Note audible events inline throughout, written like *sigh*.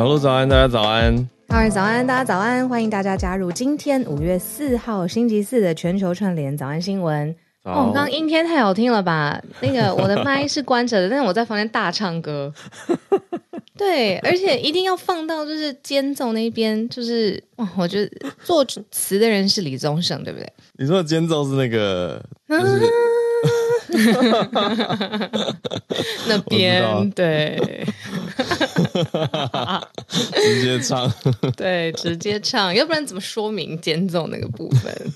小鹿早安，大家早安。哈尔早安，大家早安。欢迎大家加入今天五月四号星期四的全球串联早安新闻。哦，刚刚阴天太好听了吧？那个我的麦是关着的，但是我在房间大唱歌。*laughs* 对，而且一定要放到就是间奏那边，就是哇，我觉得作词的人是李宗盛，对不对？你说的间奏是那个？就是那边对，*laughs* 直接唱，*laughs* 对，直接唱，要不然怎么说明间奏那个部分？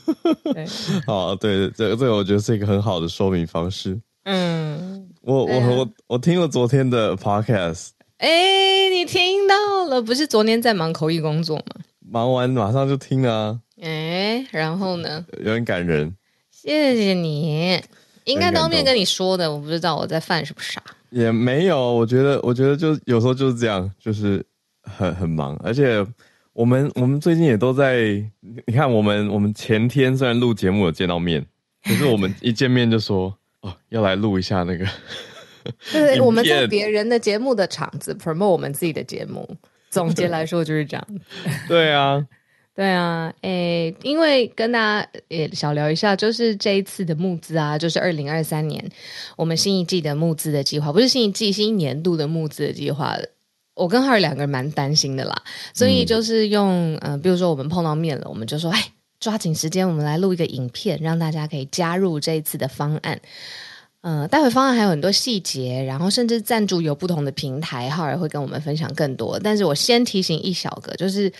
对，好，*laughs* 对，这个这个我觉得是一个很好的说明方式。嗯，我我我我听了昨天的 podcast，哎，你听到了？不是昨天在忙口译工作吗？忙完马上就听啊。哎，然后呢？有点感人，谢谢你。应该当面跟你说的，我不知道我在犯什么傻。也没有，我觉得，我觉得就有时候就是这样，就是很很忙，而且我们我们最近也都在，你看我们我们前天虽然录节目有见到面，可是我们一见面就说哦要来录一下那个，*laughs* 对，我们在别人的节目的场子 promote 我们自己的节目，总结来说就是这样。对啊。对啊，诶，因为跟大家也小聊一下，就是这一次的募资啊，就是二零二三年我们新一季的募资的计划，不是新一季，新一年度的募资的计划。我跟哈尔两个人蛮担心的啦，所以就是用，嗯、呃，比如说我们碰到面了，我们就说，哎，抓紧时间，我们来录一个影片，让大家可以加入这一次的方案。呃，待会方案还有很多细节，然后甚至赞助有不同的平台，浩尔会跟我们分享更多。但是我先提醒一小个，就是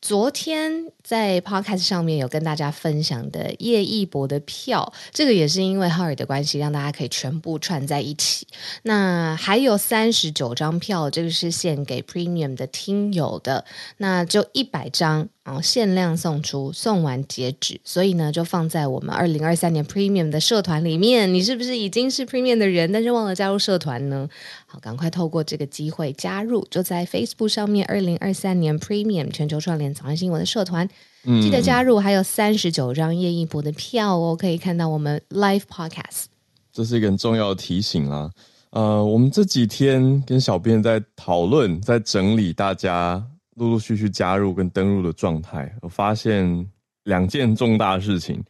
昨天在 Podcast 上面有跟大家分享的叶一博的票，这个也是因为浩尔的关系，让大家可以全部串在一起。那还有三十九张票，这个是献给 Premium 的听友的，那就一百张。然后限量送出，送完截止，所以呢，就放在我们二零二三年 Premium 的社团里面。你是不是已经是 Premium 的人，但是忘了加入社团呢？好，赶快透过这个机会加入，就在 Facebook 上面二零二三年 Premium 全球串联早安新闻的社团，记得加入。还有三十九张叶一博的票哦，可以看到我们 Live Podcast。这是一个很重要的提醒啦。呃，我们这几天跟小编在讨论，在整理大家。陆陆续续加入跟登入的状态，我发现两件重大事情。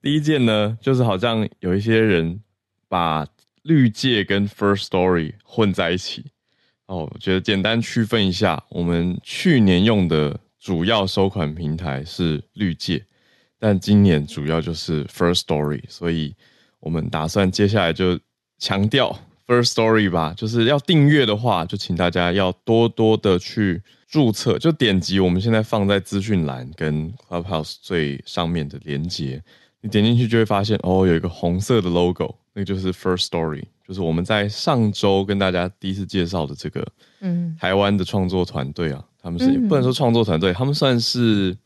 第一件呢，就是好像有一些人把绿界跟 First Story 混在一起。哦，我觉得简单区分一下，我们去年用的主要收款平台是绿界，但今年主要就是 First Story，所以我们打算接下来就强调 First Story 吧。就是要订阅的话，就请大家要多多的去。注册就点击我们现在放在资讯栏跟 Clubhouse 最上面的连接，你点进去就会发现哦，有一个红色的 logo，那个就是 First Story，就是我们在上周跟大家第一次介绍的这个，嗯，台湾的创作团队啊，他们是不能说创作团队，他们算是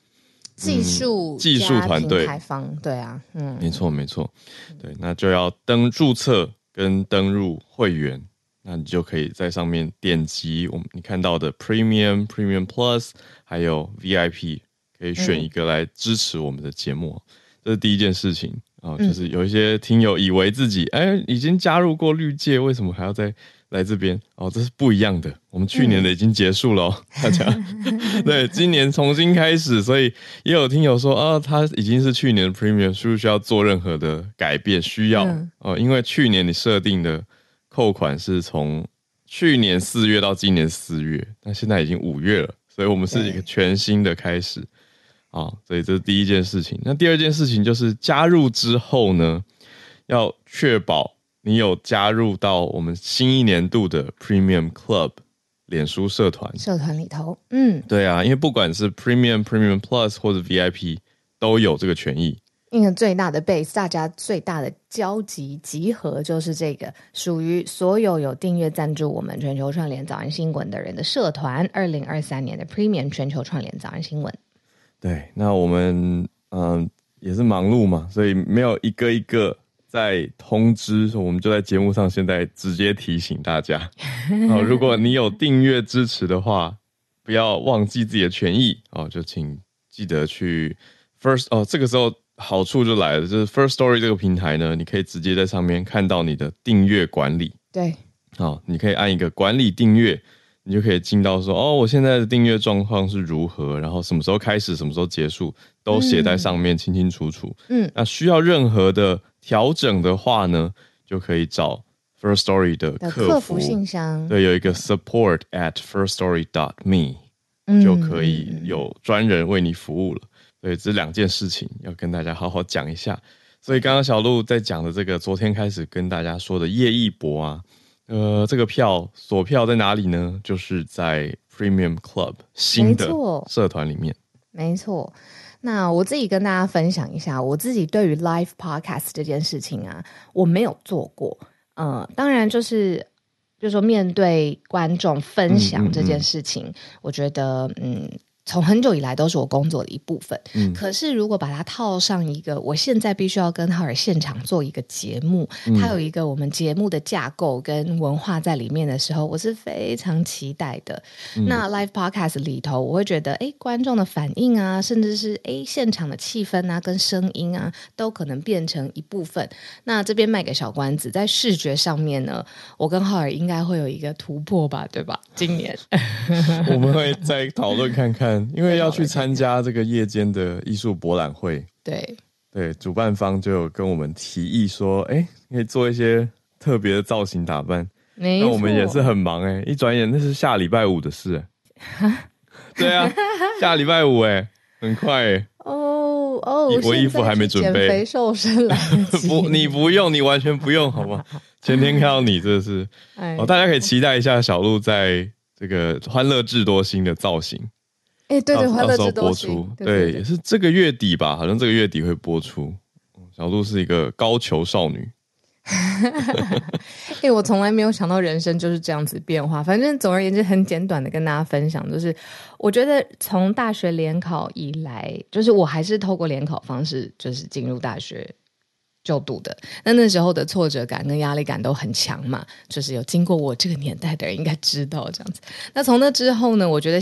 技术技术团队，台方对啊，嗯，没错没错，对，那就要登注册跟登入会员。那你就可以在上面点击我们你看到的 Premium、Premium Plus，还有 VIP，可以选一个来支持我们的节目。嗯、这是第一件事情啊，就是有一些听友以为自己哎、欸、已经加入过绿界，为什么还要再来这边？哦，这是不一样的。我们去年的已经结束了，嗯、大家 *laughs* 对今年重新开始，所以也有听友说啊，他已经是去年的 Premium，需不需要做任何的改变？需要哦、嗯，因为去年你设定的。扣款是从去年四月到今年四月，那现在已经五月了，所以我们是一个全新的开始啊，所以这是第一件事情。那第二件事情就是加入之后呢，要确保你有加入到我们新一年度的 Premium Club 脸书社团社团里头。嗯，对啊，因为不管是 Premium、Premium Plus 或者 VIP 都有这个权益。最大的 base，大家最大的交集集合就是这个，属于所有有订阅赞助我们全球串联早安新闻的人的社团。二零二三年的 Premium 全球串联早安新闻。对，那我们嗯、呃、也是忙碌嘛，所以没有一个一个在通知，我们就在节目上现在直接提醒大家。*laughs* 哦，如果你有订阅支持的话，不要忘记自己的权益哦，就请记得去 First 哦，这个时候。好处就来了，就是 First Story 这个平台呢，你可以直接在上面看到你的订阅管理。对，好，你可以按一个管理订阅，你就可以进到说哦，我现在的订阅状况是如何，然后什么时候开始，什么时候结束，都写在上面，清清楚楚。嗯，那需要任何的调整的话呢，就可以找 First Story 的客服，信箱，对，有一个 support at firstory dot me，嗯，就可以有专人为你服务了。对，这两件事情要跟大家好好讲一下。所以刚刚小鹿在讲的这个，昨天开始跟大家说的叶一博啊，呃，这个票锁票在哪里呢？就是在 Premium Club 新的社团里面。没错。那我自己跟大家分享一下，我自己对于 Live Podcast 这件事情啊，我没有做过。呃，当然就是，就是说面对观众分享这件事情，嗯嗯嗯，我觉得，嗯。从很久以来都是我工作的一部分。嗯，可是如果把它套上一个，我现在必须要跟浩尔现场做一个节目，嗯，它有一个我们节目的架构跟文化在里面的时候，我是非常期待的。嗯，那 Live Podcast 里头，我会觉得，哎，观众的反应啊，甚至是哎现场的气氛啊，跟声音啊，都可能变成一部分。那这边卖个小关子，在视觉上面呢，我跟浩尔应该会有一个突破吧，对吧？今年 *laughs* *laughs* 我们会再讨论看看。因为要去参加这个夜间的艺术博览会，对对，主办方就有跟我们提议说，哎，可以做一些特别的造型打扮。那我们也是很忙哎，一转眼那是下礼拜五的事。*laughs* 对啊，下礼拜五哎，很快哎。哦哦，我衣服还没准备，减肥瘦身来不，你不用，你完全不用，好吗？*laughs* 前天看到你，这是哦，大家可以期待一下小鹿在这个欢乐智多星的造型。哎，对对，欢乐智多星，对，对，对，对，也是这个月底吧，好像这个月底会播出。小鹿是一个高球少女。*laughs* 哎，我从来没有想到人生就是这样子变化。反正总而言之，很简短的跟大家分享，就是我觉得从大学联考以来，就是我还是透过联考方式，就是进入大学就读的。那那时候的挫折感跟压力感都很强嘛，就是有经过我这个年代的人应该知道这样子。那从那之后呢，我觉得。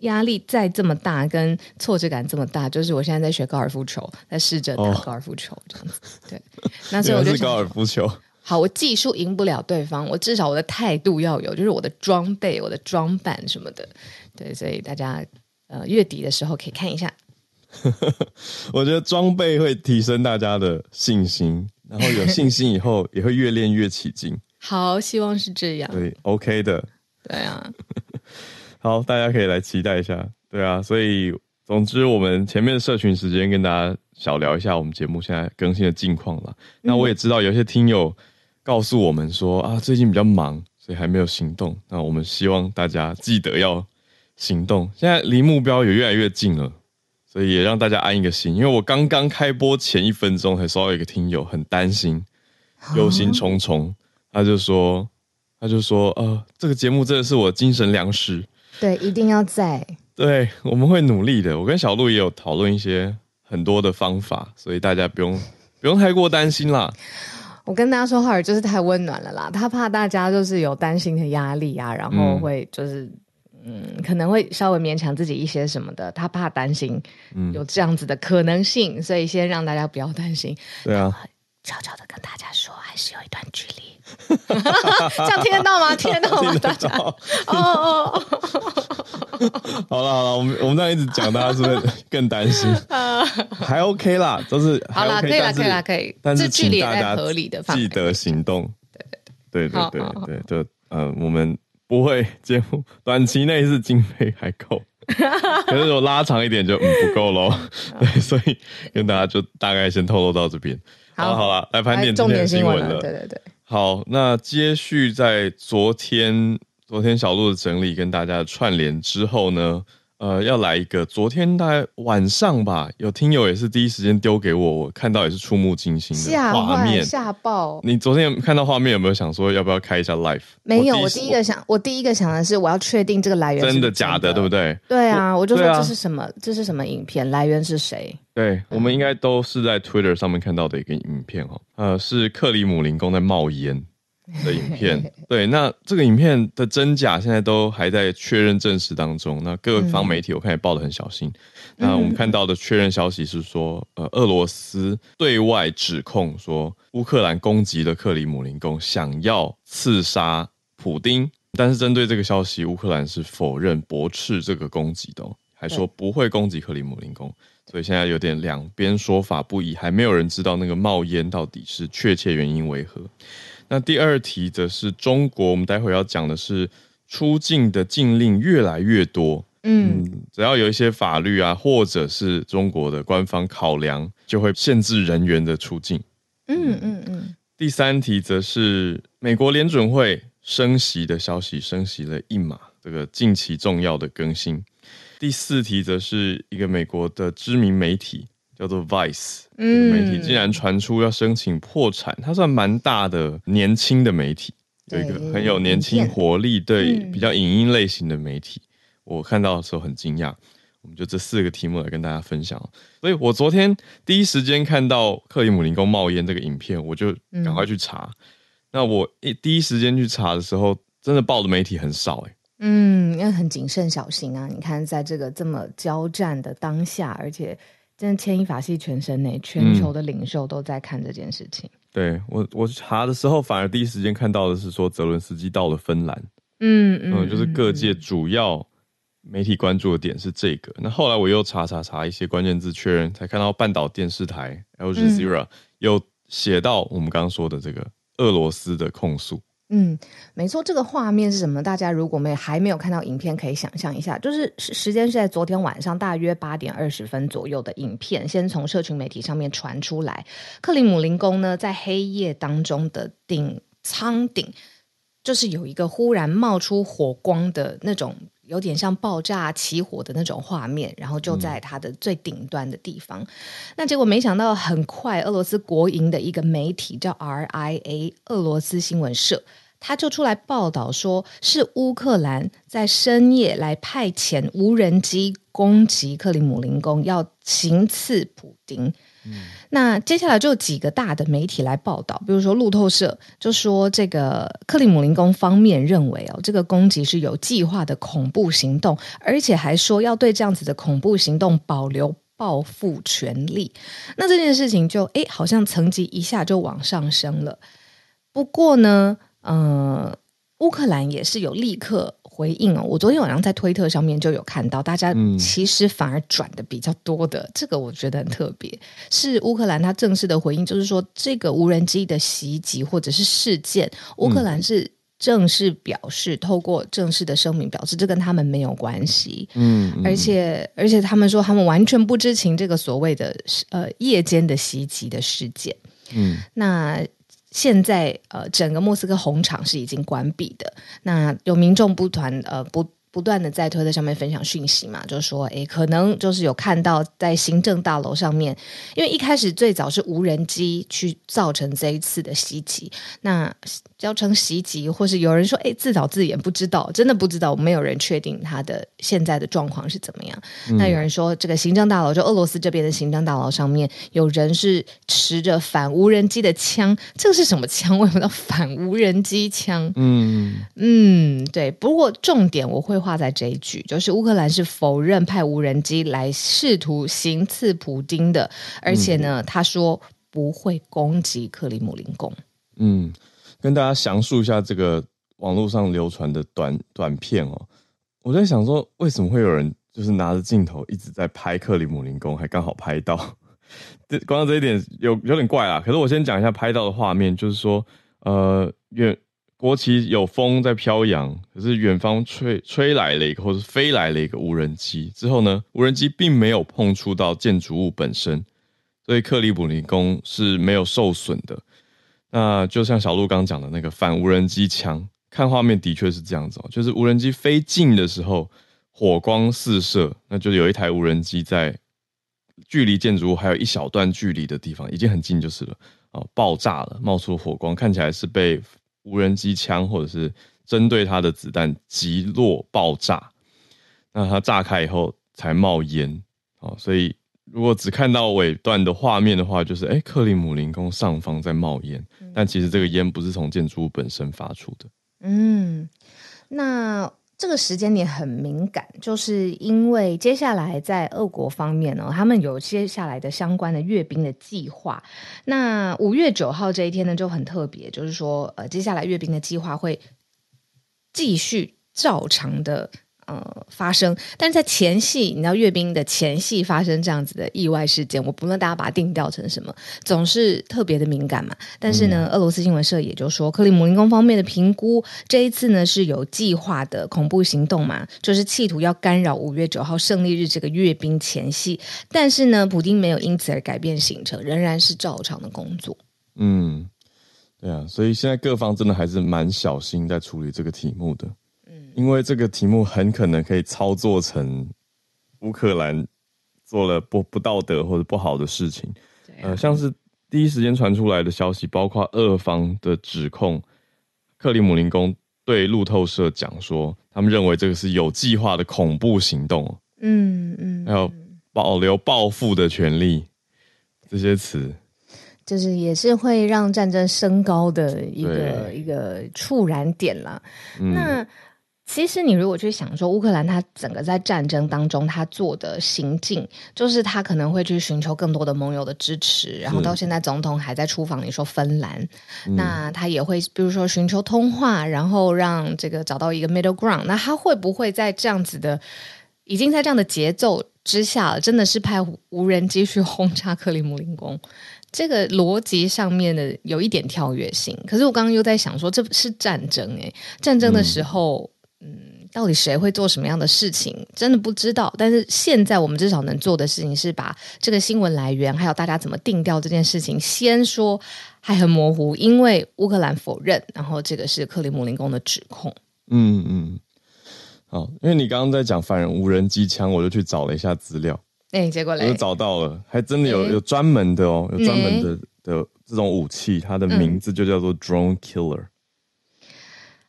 压力再这么大，跟挫折感这么大，就是我现在在学高尔夫球，在试着打高尔夫球这样子。哦、对，那所以我就高尔夫球。好，我技术赢不了对方，我至少我的态度要有，就是我的装备、我的装扮什么的。对，所以大家呃月底的时候可以看一下。*laughs* 我觉得装备会提升大家的信心，然后有信心以后也会越练越起劲。*laughs* 好，希望是这样。对，OK 的。对啊。好，大家可以来期待一下，对啊，所以总之，我们前面的社群时间跟大家小聊一下我们节目现在更新的近况了。那我也知道有些听友告诉我们说啊，最近比较忙，所以还没有行动。那我们希望大家记得要行动，现在离目标也越来越近了，所以也让大家安一个心。因为我刚刚开播前一分钟才收到一个听友很担心，忧心忡忡，他就说，他就说，呃，这个节目真的是我精神粮食。对，一定要在。对，我们会努力的。我跟小鹿也有讨论一些很多的方法，所以大家不用不用太过担心啦。我跟大家说，浩尔就是太温暖了啦，他怕大家就是有担心的压力啊，然后会就是嗯，嗯，可能会稍微勉强自己一些什么的，他怕担心有这样子的可能性，嗯，所以先让大家不要担心。对啊，悄悄的跟大家说，还是有一段距离。这样听得到吗？听得到吗？大家哦哦哦！好了好了，我们我们这样一直讲，大家是不是更担心？还 OK 啦，就是好了，可以啦，可以啦，可以。但是请大家合理的记得行动。对对对对对对，就呃，我们不会节目短期内是经费还够，可是我拉长一点就嗯不够喽。对，所以跟大家就大概先透露到这边。好了好了，来盘点今天的新闻了。对对对。好，那接续在昨天，昨天小鹿的整理跟大家串联之后呢，呃，要来一个昨天大概晚上吧，有听友也是第一时间丢给我，我看到也是触目惊心的画面，吓爆！你昨天看到画面有没有想说要不要开一下 live？没有，我第，一个想，我第一个想的是我要确定这个来源真的，假的，对不对？对啊，我就说这是什么？啊、这是什么影片？来源是谁？对，我们应该都是在 Twitter 上面看到的一个影片哦，呃，是克里姆林宫在冒烟的影片。对，那这个影片的真假现在都还在确认证实当中。那各方媒体我看也报的很小心。嗯、那我们看到的确认消息是说，呃，俄罗斯对外指控说乌克兰攻击了克里姆林宫，想要刺杀普丁。但是针对这个消息，乌克兰是否认驳斥这个攻击的，还说不会攻击克里姆林宫。所以现在有点两边说法不一，还没有人知道那个冒烟到底是确切原因为何。那第二题则是中国，我们待会要讲的是出境的禁令越来越多。嗯，嗯，只要有一些法律啊，或者是中国的官方考量，就会限制人员的出境。嗯嗯嗯。第三题则是美国联准会升息的消息，升息了一码，这个近期重要的更新。第四题则是一个美国的知名媒体叫做 Vice，嗯，媒体竟然传出要申请破产，它算蛮大的年轻的媒体，有一个很有年轻活力，对，比较影音类型的媒体。我看到的时候很惊讶，我们就这四个题目来跟大家分享。所以我昨天第一时间看到克里姆林宫冒烟这个影片，我就赶快去查。嗯、那我一第一时间去查的时候，真的报的媒体很少哎。嗯，要很谨慎小心啊！你看，在这个这么交战的当下，而且真的牵一发系全身呢，全球的领袖都在看这件事情。嗯、对我，我查的时候，反而第一时间看到的是说泽伦斯基到了芬兰。嗯嗯，嗯，就是各界主要。媒体关注的点是这个，那后来我又查查查一些关键字确认，才看到半岛电视台 Al Jazeera 有写到我们刚刚说的这个俄罗斯的控诉。嗯，没错，这个画面是什么？大家如果没还没有看到影片，可以想象一下，就是时间是在昨天晚上大约八点二十分左右的影片，先从社群媒体上面传出来，克里姆林宫呢在黑夜当中的顶舱顶，就是有一个忽然冒出火光的那种。有点像爆炸起火的那种画面，然后就在它的最顶端的地方。嗯、那结果没想到，很快俄罗斯国营的一个媒体叫 RIA 俄罗斯新闻社，他就出来报道说，是乌克兰在深夜来派遣无人机攻击克里姆林宫，要行刺普丁。那接下来就几个大的媒体来报道，比如说路透社就说，这个克里姆林宫方面认为哦，这个攻击是有计划的恐怖行动，而且还说要对这样子的恐怖行动保留报复权利。那这件事情就诶，好像层级一下就往上升了。不过呢，嗯、呃，乌克兰也是有立刻。回应哦，我昨天晚上在推特上面就有看到，大家其实反而转的比较多的，嗯、这个我觉得很特别。是乌克兰他正式的回应，就是说这个无人机的袭击或者是事件，乌克兰是正式表示，嗯、透过正式的声明表示，这跟他们没有关系。嗯，而且而且他们说他们完全不知情这个所谓的呃夜间的袭击的事件。嗯，那。现在呃，整个莫斯科红场是已经关闭的。那有民众不团呃不。不断的在推特上面分享讯息嘛，就说诶，可能就是有看到在行政大楼上面，因为一开始最早是无人机去造成这一次的袭击，那叫成袭击，或是有人说哎自导自演，不知道，真的不知道，没有人确定他的现在的状况是怎么样。嗯、那有人说这个行政大楼，就俄罗斯这边的行政大楼上面有人是持着反无人机的枪，这个是什么枪？为什么叫反无人机枪？嗯嗯，对。不过重点我会。画在这一句，就是乌克兰是否认派无人机来试图行刺普丁的，而且呢，他说不会攻击克里姆林宫。嗯，跟大家详述一下这个网络上流传的短短片哦。我在想说，为什么会有人就是拿着镜头一直在拍克里姆林宫，还刚好拍到？*laughs* 这光这一点有有点怪啊。可是我先讲一下拍到的画面，就是说，呃，远。国旗有风在飘扬，可是远方吹吹来了一个，或是飞来了一个无人机。之后呢，无人机并没有碰触到建筑物本身，所以克里姆林宫是没有受损的。那就像小鹿刚讲的那个反无人机枪，看画面的确是这样子哦，就是无人机飞近的时候，火光四射，那就有一台无人机在距离建筑物还有一小段距离的地方，已经很近就是了哦，爆炸了，冒出火光，看起来是被。无人机枪或者是针对它的子弹击落爆炸，那它炸开以后才冒烟哦，所以如果只看到尾段的画面的话，就是哎，克里姆林宫上方在冒烟，但其实这个烟不是从建筑物本身发出的。嗯，那。这个时间点很敏感，就是因为接下来在俄国方面呢，他们有接下来的相关的阅兵的计划。那五月九号这一天呢就很特别，就是说，呃，接下来阅兵的计划会继续照常的。呃，发生，但是在前戏，你知道阅兵的前戏发生这样子的意外事件，我不论大家把它定调成什么，总是特别的敏感嘛。但是呢，嗯、俄罗斯新闻社也就说，克里姆林宫方面的评估，这一次呢是有计划的恐怖行动嘛，就是企图要干扰五月九号胜利日这个阅兵前夕。但是呢，普丁没有因此而改变行程，仍然是照常的工作。嗯，对啊，所以现在各方真的还是蛮小心在处理这个题目的。因为这个题目很可能可以操作成乌克兰做了不不道德或者不好的事情，啊、呃，像是第一时间传出来的消息，包括俄方的指控，克里姆林宫对路透社讲说，他们认为这个是有计划的恐怖行动，嗯嗯，还有保留报复的权利，这些词，就是也是会让战争升高的一个一个触燃点啦，嗯、那。其实，你如果去想说，乌克兰它整个在战争当中，它做的行径，就是它可能会去寻求更多的盟友的支持，然后到现在总统还在出访，你说芬兰，那他也会比如说寻求通话，然后让这个找到一个 middle ground。那他会不会在这样子的，已经在这样的节奏之下，真的是派无人机去轰炸克里姆林宫？这个逻辑上面的有一点跳跃性。可是我刚刚又在想说，这是战争诶，战争的时候。嗯，到底谁会做什么样的事情，真的不知道。但是现在我们至少能做的事情是把这个新闻来源，还有大家怎么定调这件事情，先说还很模糊，因为乌克兰否认，然后这个是克里姆林宫的指控。嗯嗯，好，因为你刚刚在讲反无人机枪，我就去找了一下资料，哎，结果嘞，我就找到了，还真的有有专门的哦，有专门的的这种武器，它的名字就叫做 Drone Killer。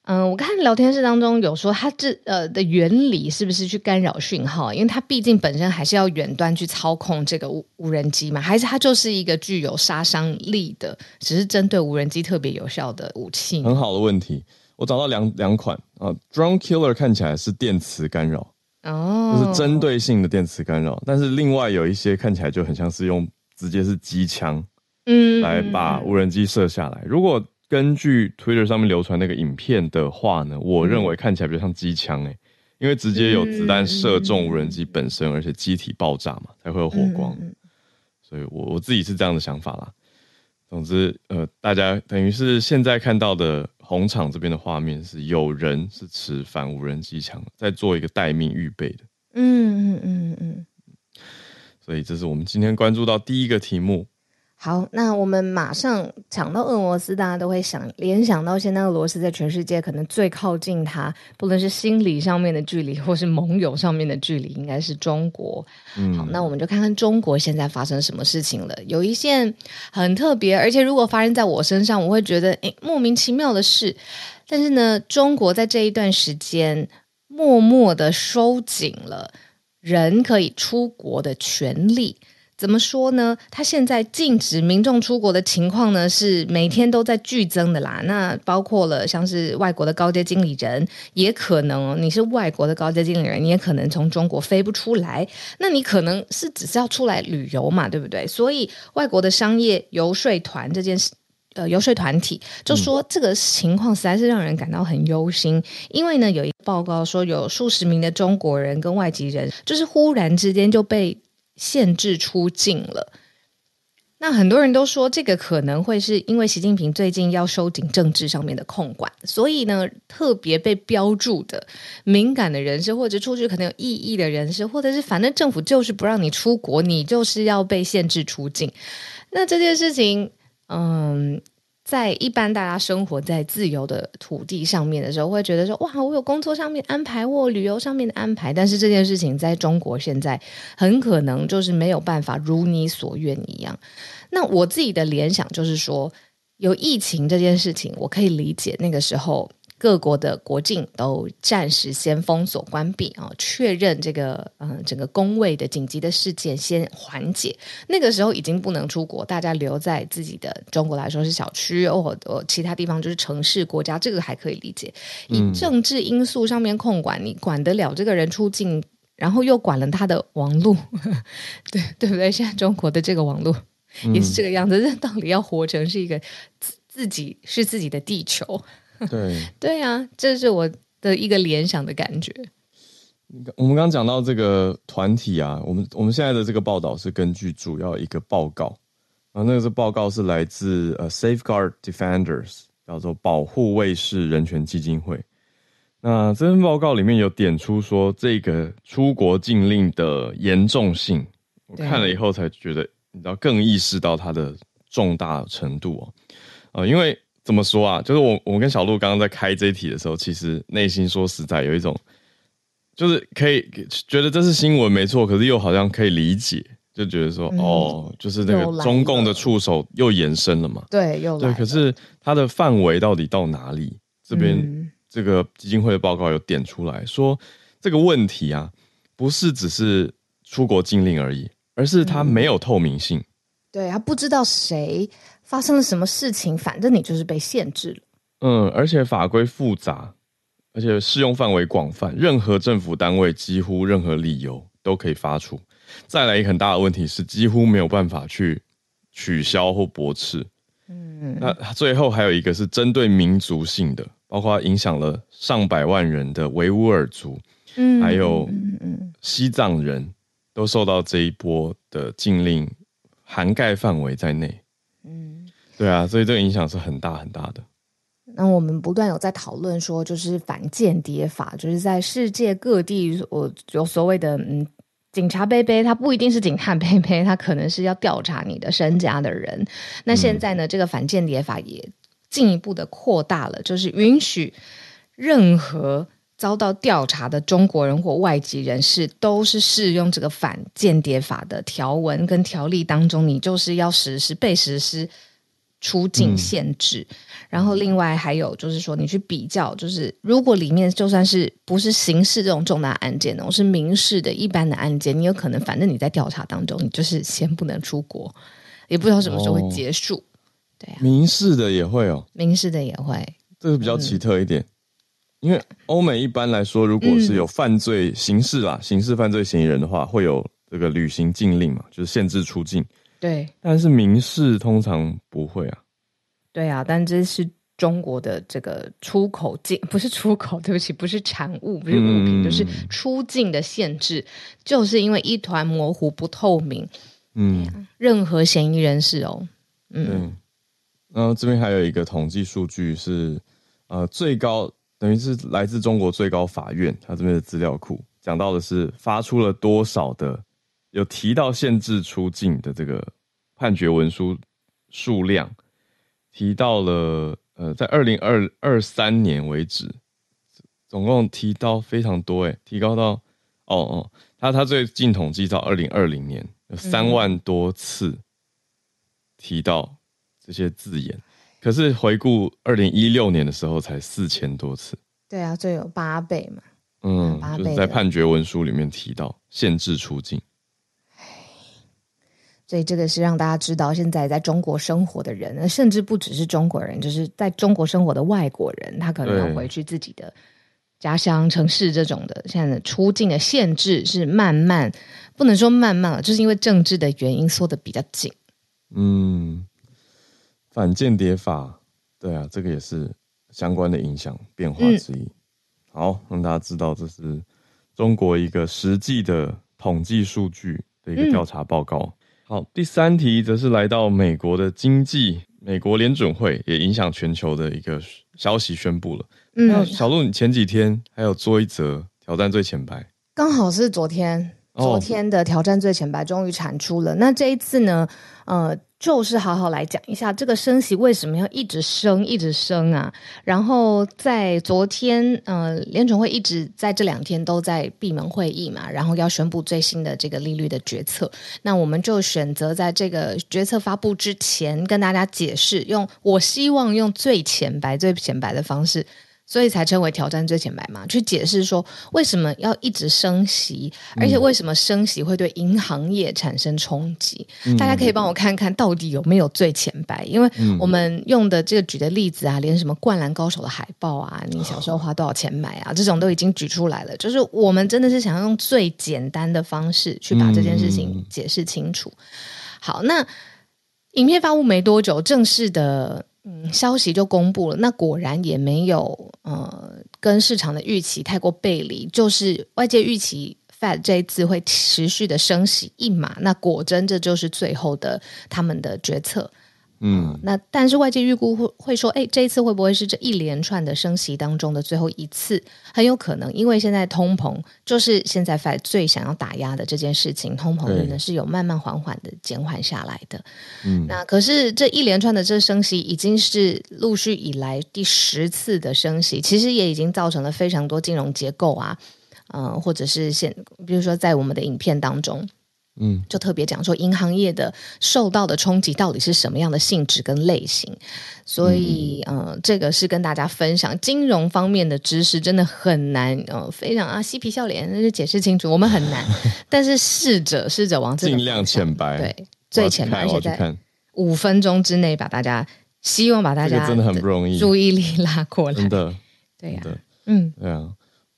嗯，我看聊天室当中有说，它这呃的原理是不是去干扰讯号？因为它毕竟本身还是要远端去操控这个无无人机嘛，还是它就是一个具有杀伤力的，只是针对无人机特别有效的武器？很好的问题，我找到两两款啊，Drone Killer 看起来是电磁干扰哦，就是针对性的电磁干扰，但是另外有一些看起来就很像是用直接是机枪，嗯，来把无人机射下来。如果根据 Twitter 上面流传那个影片的话呢，我认为看起来比较像机枪诶，因为直接有子弹射中无人机本身，而且机体爆炸嘛，才会有火光。所以我我自己是这样的想法啦。总之，呃，大家等于是现在看到的红场这边的画面是有人是持反无人机枪在做一个待命预备的。嗯嗯嗯嗯。所以这是我们今天关注到第一个题目。好，那我们马上讲到俄罗斯，大家都会想联想到现在俄罗斯在全世界可能最靠近它，不论是心理上面的距离，或是盟友上面的距离，应该是中国。嗯，好，那我们就看看中国现在发生什么事情了。有一件很特别，而且如果发生在我身上，我会觉得诶莫名其妙的事。但是呢，中国在这一段时间默默的收紧了人可以出国的权利。怎么说呢？他现在禁止民众出国的情况呢，是每天都在剧增的啦。那包括了像是外国的高阶经理人，也可能你是外国的高阶经理人，你也可能从中国飞不出来。那你可能是只是要出来旅游嘛，对不对？所以外国的商业游说团这件事，呃，游说团体就说这个情况实在是让人感到很忧心，因为呢，有一个报告说有数十名的中国人跟外籍人，就是忽然之间就被。限制出境了，那很多人都说这个可能会是因为习近平最近要收紧政治上面的控管，所以呢，特别被标注的敏感的人士，或者出去可能有异议的人士，或者是反正政府就是不让你出国，你就是要被限制出境。那这件事情，嗯。在一般大家生活在自由的土地上面的时候，会觉得说：“哇，我有工作上面安排，我旅游上面的安排。”但是这件事情在中国现在很可能就是没有办法如你所愿一样。那我自己的联想就是说，有疫情这件事情，我可以理解那个时候。各国的国境都暂时先封锁关闭啊，确认这个嗯整个公卫的紧急的事件先缓解。那个时候已经不能出国，大家留在自己的中国来说是小区或或其他地方就是城市国家，这个还可以理解。以政治因素上面控管，你管得了这个人出境，然后又管了他的网络，*laughs* 对对不对？现在中国的这个网络也是这个样子，这到底要活成是一个自自己是自己的地球？*laughs* 对对啊，这是我的一个联想的感觉。我们刚刚讲到这个团体啊，我们我们现在的这个报道是根据主要一个报告，然后那个是报告是来自呃 Safeguard Defenders，叫做保护卫士人权基金会。那这份报告里面有点出说这个出国禁令的严重性，我看了以后才觉得，你知道更意识到它的重大程度哦。呃，因为怎么说啊，就是我我跟小鹿刚刚在开这一题的时候，其实内心说实在有一种，就是可以觉得这是新闻没错，可是又好像可以理解，就觉得说、嗯、哦，就是那个中共的触手又延伸了嘛。对，又对，可是它的范围到底到哪里？这边。嗯这个基金会的报告有点出来说，这个问题啊，不是只是出国禁令而已，而是它没有透明性。嗯、对，他不知道谁发生了什么事情，反正你就是被限制了。嗯，而且法规复杂，而且适用范围广泛，任何政府单位几乎任何理由都可以发出。再来一个很大的问题是，几乎没有办法去取消或驳斥。嗯，那最后还有一个是针对民族性的。包括影响了上百万人的维吾尔族，嗯，还有西藏人都受到这一波的禁令涵盖范围在内。嗯，对啊，所以这个影响是很大很大的。那我们不断有在讨论说，就是反间谍法，就是在世界各地，我有所谓的嗯，警察杯杯，他不一定是警探杯杯，他可能是要调查你的身家的人。那现在呢，嗯、这个反间谍法也。进一步的扩大了，就是允许任何遭到调查的中国人或外籍人士，都是适用这个反间谍法的条文跟条例当中，你就是要实施被实施出境限制。嗯、然后另外还有就是说，你去比较，就是如果里面就算是不是刑事这种重大案件呢，是民事的一般的案件，你有可能反正你在调查当中，你就是先不能出国，也不知道什么时候会结束。哦对啊，民事的也会哦，民事的也会，这个比较奇特一点，嗯、因为欧美一般来说，如果是有犯罪刑事啦，刑事犯罪嫌疑人的话，会有这个旅行禁令嘛，就是限制出境。对，但是民事通常不会啊。对啊，但这是中国的这个出口境，不是出口，对不起，不是产物，不是物品，嗯、就是出境的限制，就是因为一团模糊不透明。嗯，任何嫌疑人士哦，嗯。嗯然后这边还有一个统计数据是，呃，最高等于是来自中国最高法院，它这边的资料库讲到的是发出了多少的有提到限制出境的这个判决文书数量，提到了呃，在二零二二三年为止，总共提到非常多诶，提高到哦哦，他他最近统计到二零二零年有三万多次提到。这些字眼，可是回顾二零一六年的时候才四千多次。对啊，就有八倍嘛。嗯，八倍就是在判决文书里面提到限制出境。所以这个是让大家知道，现在在中国生活的人，甚至不只是中国人，就是在中国生活的外国人，他可能要回去自己的家乡城市这种的，现在的出境的限制是慢慢，不能说慢慢了，就是因为政治的原因缩的比较紧。嗯。反间谍法，对啊，这个也是相关的影响变化之一。嗯、好，让大家知道这是中国一个实际的统计数据的一个调查报告。嗯、好，第三题则是来到美国的经济，美国联准会也影响全球的一个消息宣布了。嗯，那小鹿，你前几天还有做一则挑战最前排，刚好是昨天，昨天的挑战最浅白终于产出了。那这一次呢，呃。就是好好来讲一下这个升息为什么要一直升一直升啊？然后在昨天，呃，联准会一直在这两天都在闭门会议嘛，然后要宣布最新的这个利率的决策。那我们就选择在这个决策发布之前跟大家解释，用我希望用最浅白、最浅白的方式。所以才称为挑战最前白嘛，去解释说为什么要一直升息，而且为什么升息会对银行业产生冲击？嗯、大家可以帮我看看到底有没有最前白？因为我们用的这个举的例子啊，连什么灌篮高手的海报啊，你小时候花多少钱买啊，这种都已经举出来了。就是我们真的是想要用最简单的方式去把这件事情解释清楚。好，那影片发布没多久，正式的。嗯，消息就公布了，那果然也没有呃跟市场的预期太过背离，就是外界预期 Fed 这一次会持续的升息一码，那果真这就是最后的他们的决策。嗯，那但是外界预估会会说，哎，这一次会不会是这一连串的升息当中的最后一次？很有可能，因为现在通膨就是现在 Fed 最想要打压的这件事情，通膨可能是有慢慢缓缓的减缓下来的。嗯，那可是这一连串的这升息已经是陆续以来第十次的升息，其实也已经造成了非常多金融结构啊，嗯、呃，或者是现比如说在我们的影片当中。嗯，就特别讲说银行业的受到的冲击到底是什么样的性质跟类型，所以嗯、呃，这个是跟大家分享金融方面的知识，真的很难，呃，非常啊嬉皮笑脸，那就解释清楚，我们很难，*laughs* 但是试着试着往这尽量浅白，对，最浅白，而且在五分钟之内把大家希望把大家真的很不容易，注意力拉过来，真的，对呀、啊，嗯，对啊，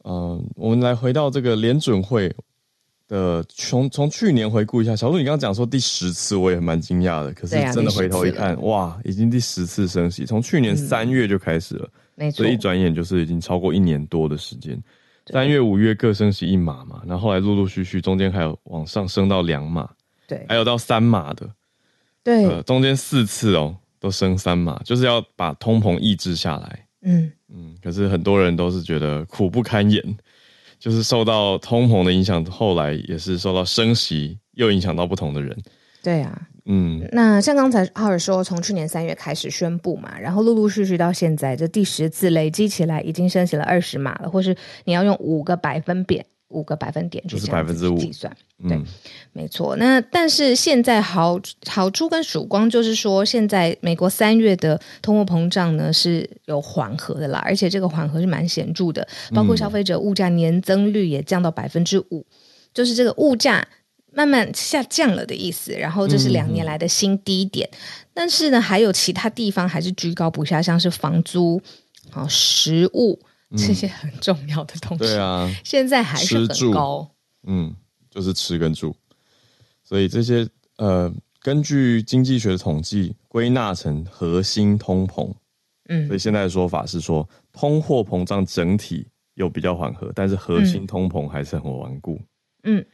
嗯、呃，我们来回到这个联准会。的从从去年回顾一下，小鹿，你刚刚讲说第十次，我也蛮惊讶的。可是真的回头一看，哇，已经第十次升息，从去年三月就开始了，嗯、没错，所以一转眼就是已经超过一年多的时间。三月、五月各升息一码嘛，然后后来陆陆续续，中间还有往上升到两码，对，还有到三码的，对，呃，中间四次哦，都升三码，就是要把通膨抑制下来。嗯嗯，可是很多人都是觉得苦不堪言。就是受到通膨的影响，后来也是受到升息，又影响到不同的人。对啊，嗯，那像刚才浩尔说，从去年三月开始宣布嘛，然后陆陆续续到现在，这第十次累积起来已经升息了二十码了，或是你要用五个百分点。五个百分点就是百分之五计算，对，嗯、没错。那但是现在好好处跟曙光就是说，现在美国三月的通货膨胀呢是有缓和的啦，而且这个缓和是蛮显著的，包括消费者物价年增率也降到百分之五，就是这个物价慢慢下降了的意思。然后这是两年来的新低点，嗯、但是呢，还有其他地方还是居高不下，像是房租啊、食物。这些很重要的东西，对啊，现在还是很高。嗯，就是吃跟住，所以这些呃，根据经济学的统计，归纳成核心通膨。嗯，所以现在的说法是说，通货膨胀整体有比较缓和，但是核心通膨还是很顽固。嗯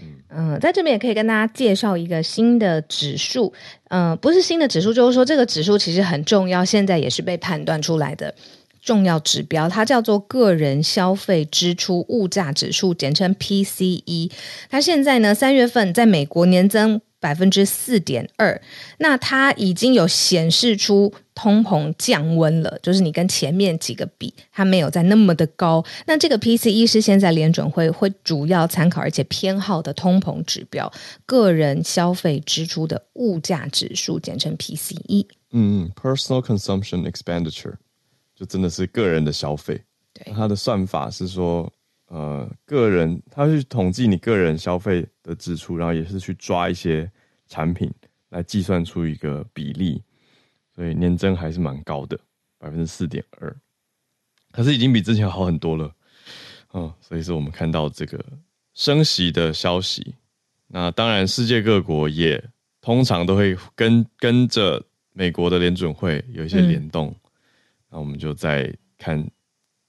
嗯嗯，在这边也可以跟大家介绍一个新的指数。嗯、呃，不是新的指数，就是说这个指数其实很重要，现在也是被判断出来的。重要指标，它叫做个人消费支出物价指数，简称 PCE。它现在呢，三月份在美国年增百分之四点二，那它已经有显示出通膨降温了，就是你跟前面几个比，它没有再那么的高。那这个 PCE 是现在联准会会主要参考而且偏好的通膨指标，个人消费支出的物价指数，简称 PCE。嗯，Personal Consumption Expenditure。就真的是个人的消费，对，它的算法是说，呃，个人他去统计你个人消费的支出，然后也是去抓一些产品来计算出一个比例，所以年增还是蛮高的，百分之四点二，可是已经比之前好很多了，嗯，所以说我们看到这个升息的消息，那当然世界各国也通常都会跟跟着美国的联准会有一些联动。嗯那我们就再看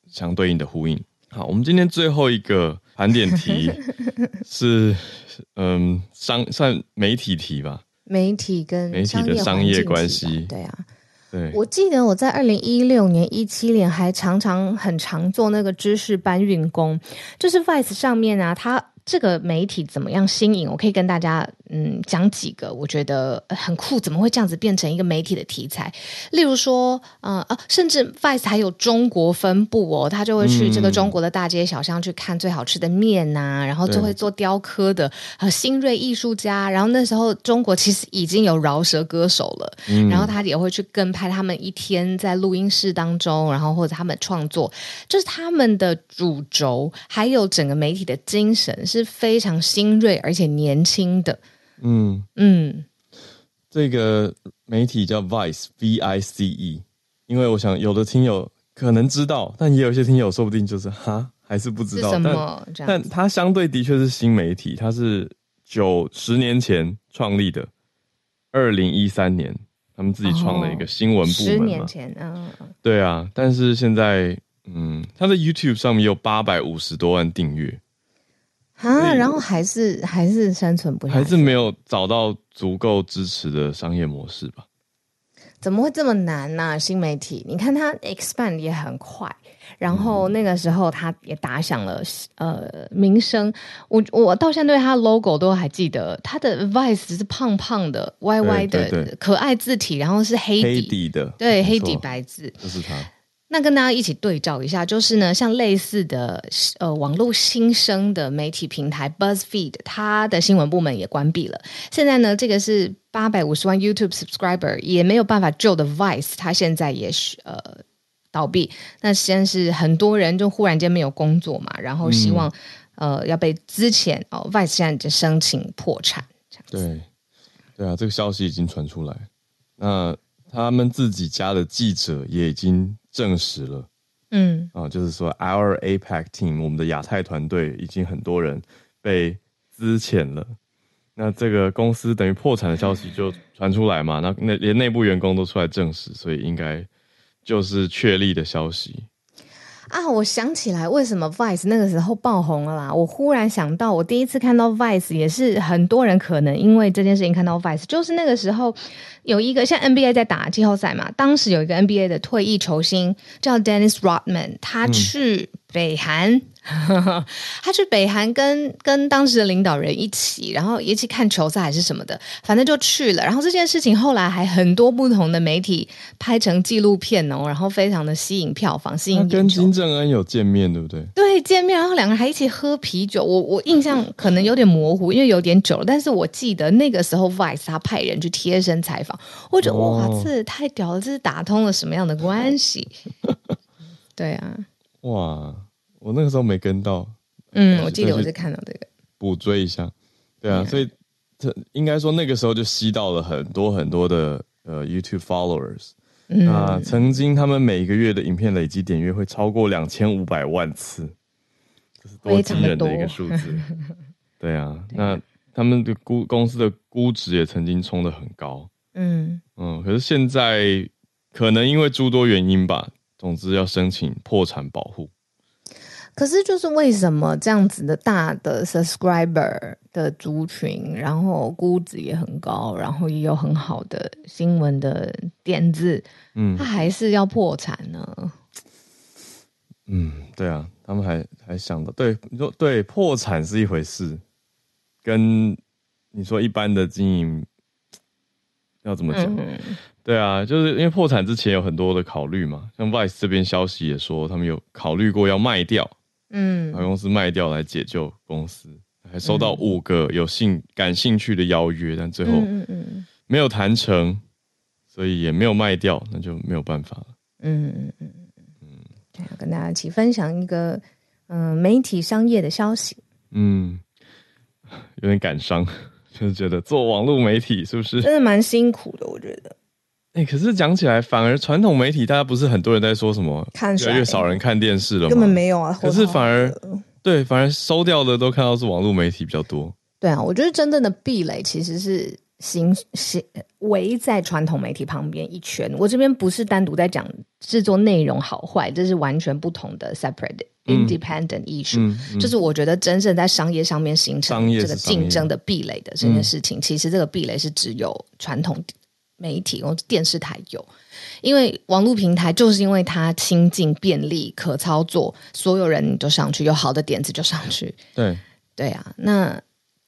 相对应的呼应。好，我们今天最后一个盘点题 *laughs* 是，嗯，商算媒体题吧？媒体跟媒体的商业关系，对啊，对。我记得我在二零一六年、一七年还常常很常做那个知识搬运工，就是 Vice 上面啊，它。这个媒体怎么样新颖？我可以跟大家嗯讲几个，我觉得很酷，怎么会这样子变成一个媒体的题材？例如说，呃啊，甚至 Vice 还有中国分部哦，他就会去这个中国的大街小巷去看最好吃的面呐、然后就会做雕刻的呃新锐艺术家。然后那时候中国其实已经有饶舌歌手了，嗯、然后他也会去跟拍他们一天在录音室当中，然后或者他们创作，就是他们的主轴，还有整个媒体的精神。是非常新锐而且年轻的，嗯。嗯，这个媒体叫 Vice，V I C E，因为我想有的听友可能知道，但也有些听友说不定就是哈还是不知道，但但它相对的确是新媒体，它是九十年前创立的，二零一三年他们自己创了一个新闻部门嘛，十年前，嗯，对啊，但是现在嗯，他在 YouTube 上面有八百五十多万订阅啊，然后还是还是生存不下去，还是没有找到足够支持的商业模式吧？怎么会这么难呢、啊？新媒体，你看它 expand 也很快，然后那个时候它也打响了呃名声。我我到现在对他 logo 都还记得，它的 Vice 是胖胖的、歪歪的可爱字体，然后是黑底，黑底的，对，黑底白字，就是他。那跟大家一起对照一下，就是呢，像类似的呃网络新生的媒体平台 BuzzFeed，它的新闻部门也关闭了。现在呢，这个是八百五十万 YouTube subscriber 也没有办法救的 Vice，它现在也是呃倒闭。那先是很多人就忽然间没有工作嘛，然后希望、嗯、呃要被资遣哦，Vice 现在就申请破产。对，对啊，这个消息已经传出来，那他们自己家的记者也已经。证实了，嗯，啊，就是说，Our APEC team，我们的亚太团队已经很多人被资遣了。那这个公司等于破产的消息就传出来嘛？那那连内部员工都出来证实，所以应该就是确立的消息。啊，我想起来，为什么 Vice 那个时候爆红了啦？我忽然想到，我第一次看到 Vice 也是很多人可能因为这件事情看到 Vice，就是那个时候有一个像 NBA 在打季后赛嘛，当时有一个 NBA 的退役球星叫 Dennis Rodman，他去北韩。嗯 *laughs* 他去北韩跟跟当时的领导人一起，然后一起看球赛还是什么的，反正就去了。然后这件事情后来还很多不同的媒体拍成纪录片哦，然后非常的吸引票房，吸引。跟金正恩有见面，对不对？对，见面，然后两个人还一起喝啤酒。我我印象可能有点模糊，因为有点久了，但是我记得那个时候 Vice 他派人去贴身采访，我觉得、哦、哇，这太屌了，这是打通了什么样的关系？*laughs* 对啊，哇。我那个时候没跟到，嗯，我记得我是看到这个，补追一下，对啊，嗯、所以这应该说那个时候就吸到了很多很多的呃 YouTube followers，嗯、那曾经他们每个月的影片累积点阅会超过两千五百万次，这是多惊人的一个数字，*laughs* 对啊，那他们的估公司的估值也曾经冲得很高，嗯嗯，可是现在可能因为诸多原因吧，总之要申请破产保护。可是，就是为什么这样子的大的 subscriber 的族群，然后估值也很高，然后也有很好的新闻的点子，嗯，他还是要破产呢？嗯，对啊，他们还还想到，对你说，对，破产是一回事，跟你说一般的经营要怎么讲？嗯、对啊，就是因为破产之前有很多的考虑嘛，像 Vice 这边消息也说，他们有考虑过要卖掉。嗯，把公司卖掉来解救公司，还收到五个有兴感兴趣的邀约，但最后没有谈成，所以也没有卖掉，那就没有办法了。嗯嗯嗯嗯，嗯，跟大家一起分享一个嗯、呃、媒体商业的消息。嗯，有点感伤，就是觉得做网络媒体是不是真的蛮辛苦的？我觉得。哎、欸，可是讲起来，反而传统媒体，大家不是很多人在说什么，看越来越少人看电视了吗？根本没有啊。可是反而对，反而收掉的都看到是网络媒体比较多。对啊，我觉得真正的壁垒其实是形形围在传统媒体旁边一圈。我这边不是单独在讲制作内容好坏，这是完全不同的 separate、嗯、independent issue。嗯嗯、就是我觉得真正在商业上面形成这个竞争的壁垒的这件事情，其实这个壁垒是只有传统。媒体或电视台有，因为网络平台就是因为它亲近、便利、可操作，所有人都上去，有好的点子就上去。对对啊，那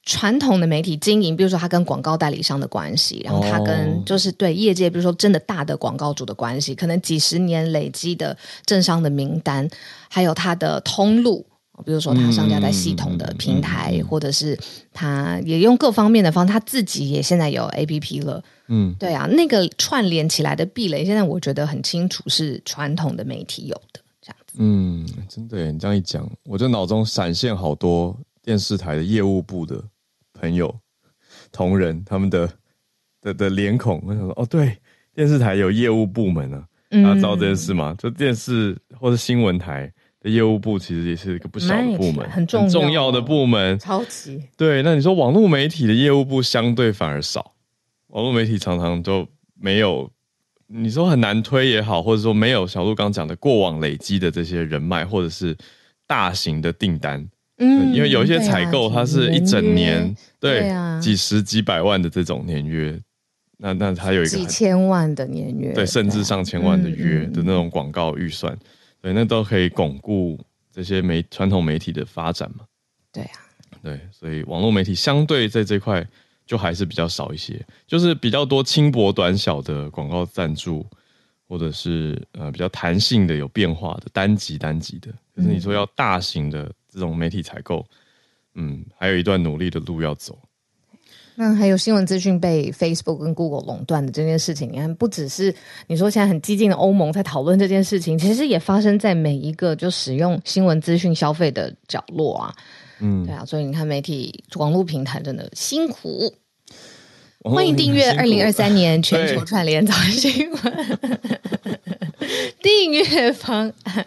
传统的媒体经营，比如说他跟广告代理商的关系，然后他跟就是对业界，比如说真的大的广告主的关系，可能几十年累积的政商的名单，还有他的通路。比如说，他上架在系统的平台，嗯嗯嗯、或者是他也用各方面的方，他自己也现在有 APP 了。嗯，对啊，那个串联起来的壁垒，现在我觉得很清楚是传统的媒体有的这样子。嗯，真的耶，你这样一讲，我就脑中闪现好多电视台的业务部的朋友、同仁他们的的的脸孔。我想说，哦，对，电视台有业务部门啊，大家知道这件事吗？嗯、就电视或者新闻台的。业务部其实也是一个不小的部门，很重要，很重要的部门，超级对。那你说网络媒体的业务部相对反而少，网络媒体常常都没有你说很难推也好，或者说没有小鹿刚讲的过往累积的这些人脉，或者是大型的订单，嗯，因为有一些采购它是一整年，年对，对啊，几十几百万的这种年约，那那它有一个几千万的年约，对，甚至上千万的约的那种广告预算，对，那都可以巩固这些媒传统媒体的发展嘛，对啊，对，所以网络媒体相对在这块。就还是比较少一些，就是比较多轻薄短小的广告赞助，或者是呃比较弹性的、有变化的单集单集的。可是你说要大型的这种媒体采购，嗯，还有一段努力的路要走。那还有新闻资讯被 Facebook 跟 Google 垄断的这件事情，你看不只是你说现在很激进的欧盟在讨论这件事情，其实也发生在每一个就使用新闻资讯消费的角落啊。嗯，对啊，所以你看，媒体网络平台真的辛苦。欢迎订阅二零二三年 *laughs* 全球串联早安新闻 *laughs* 订阅方案。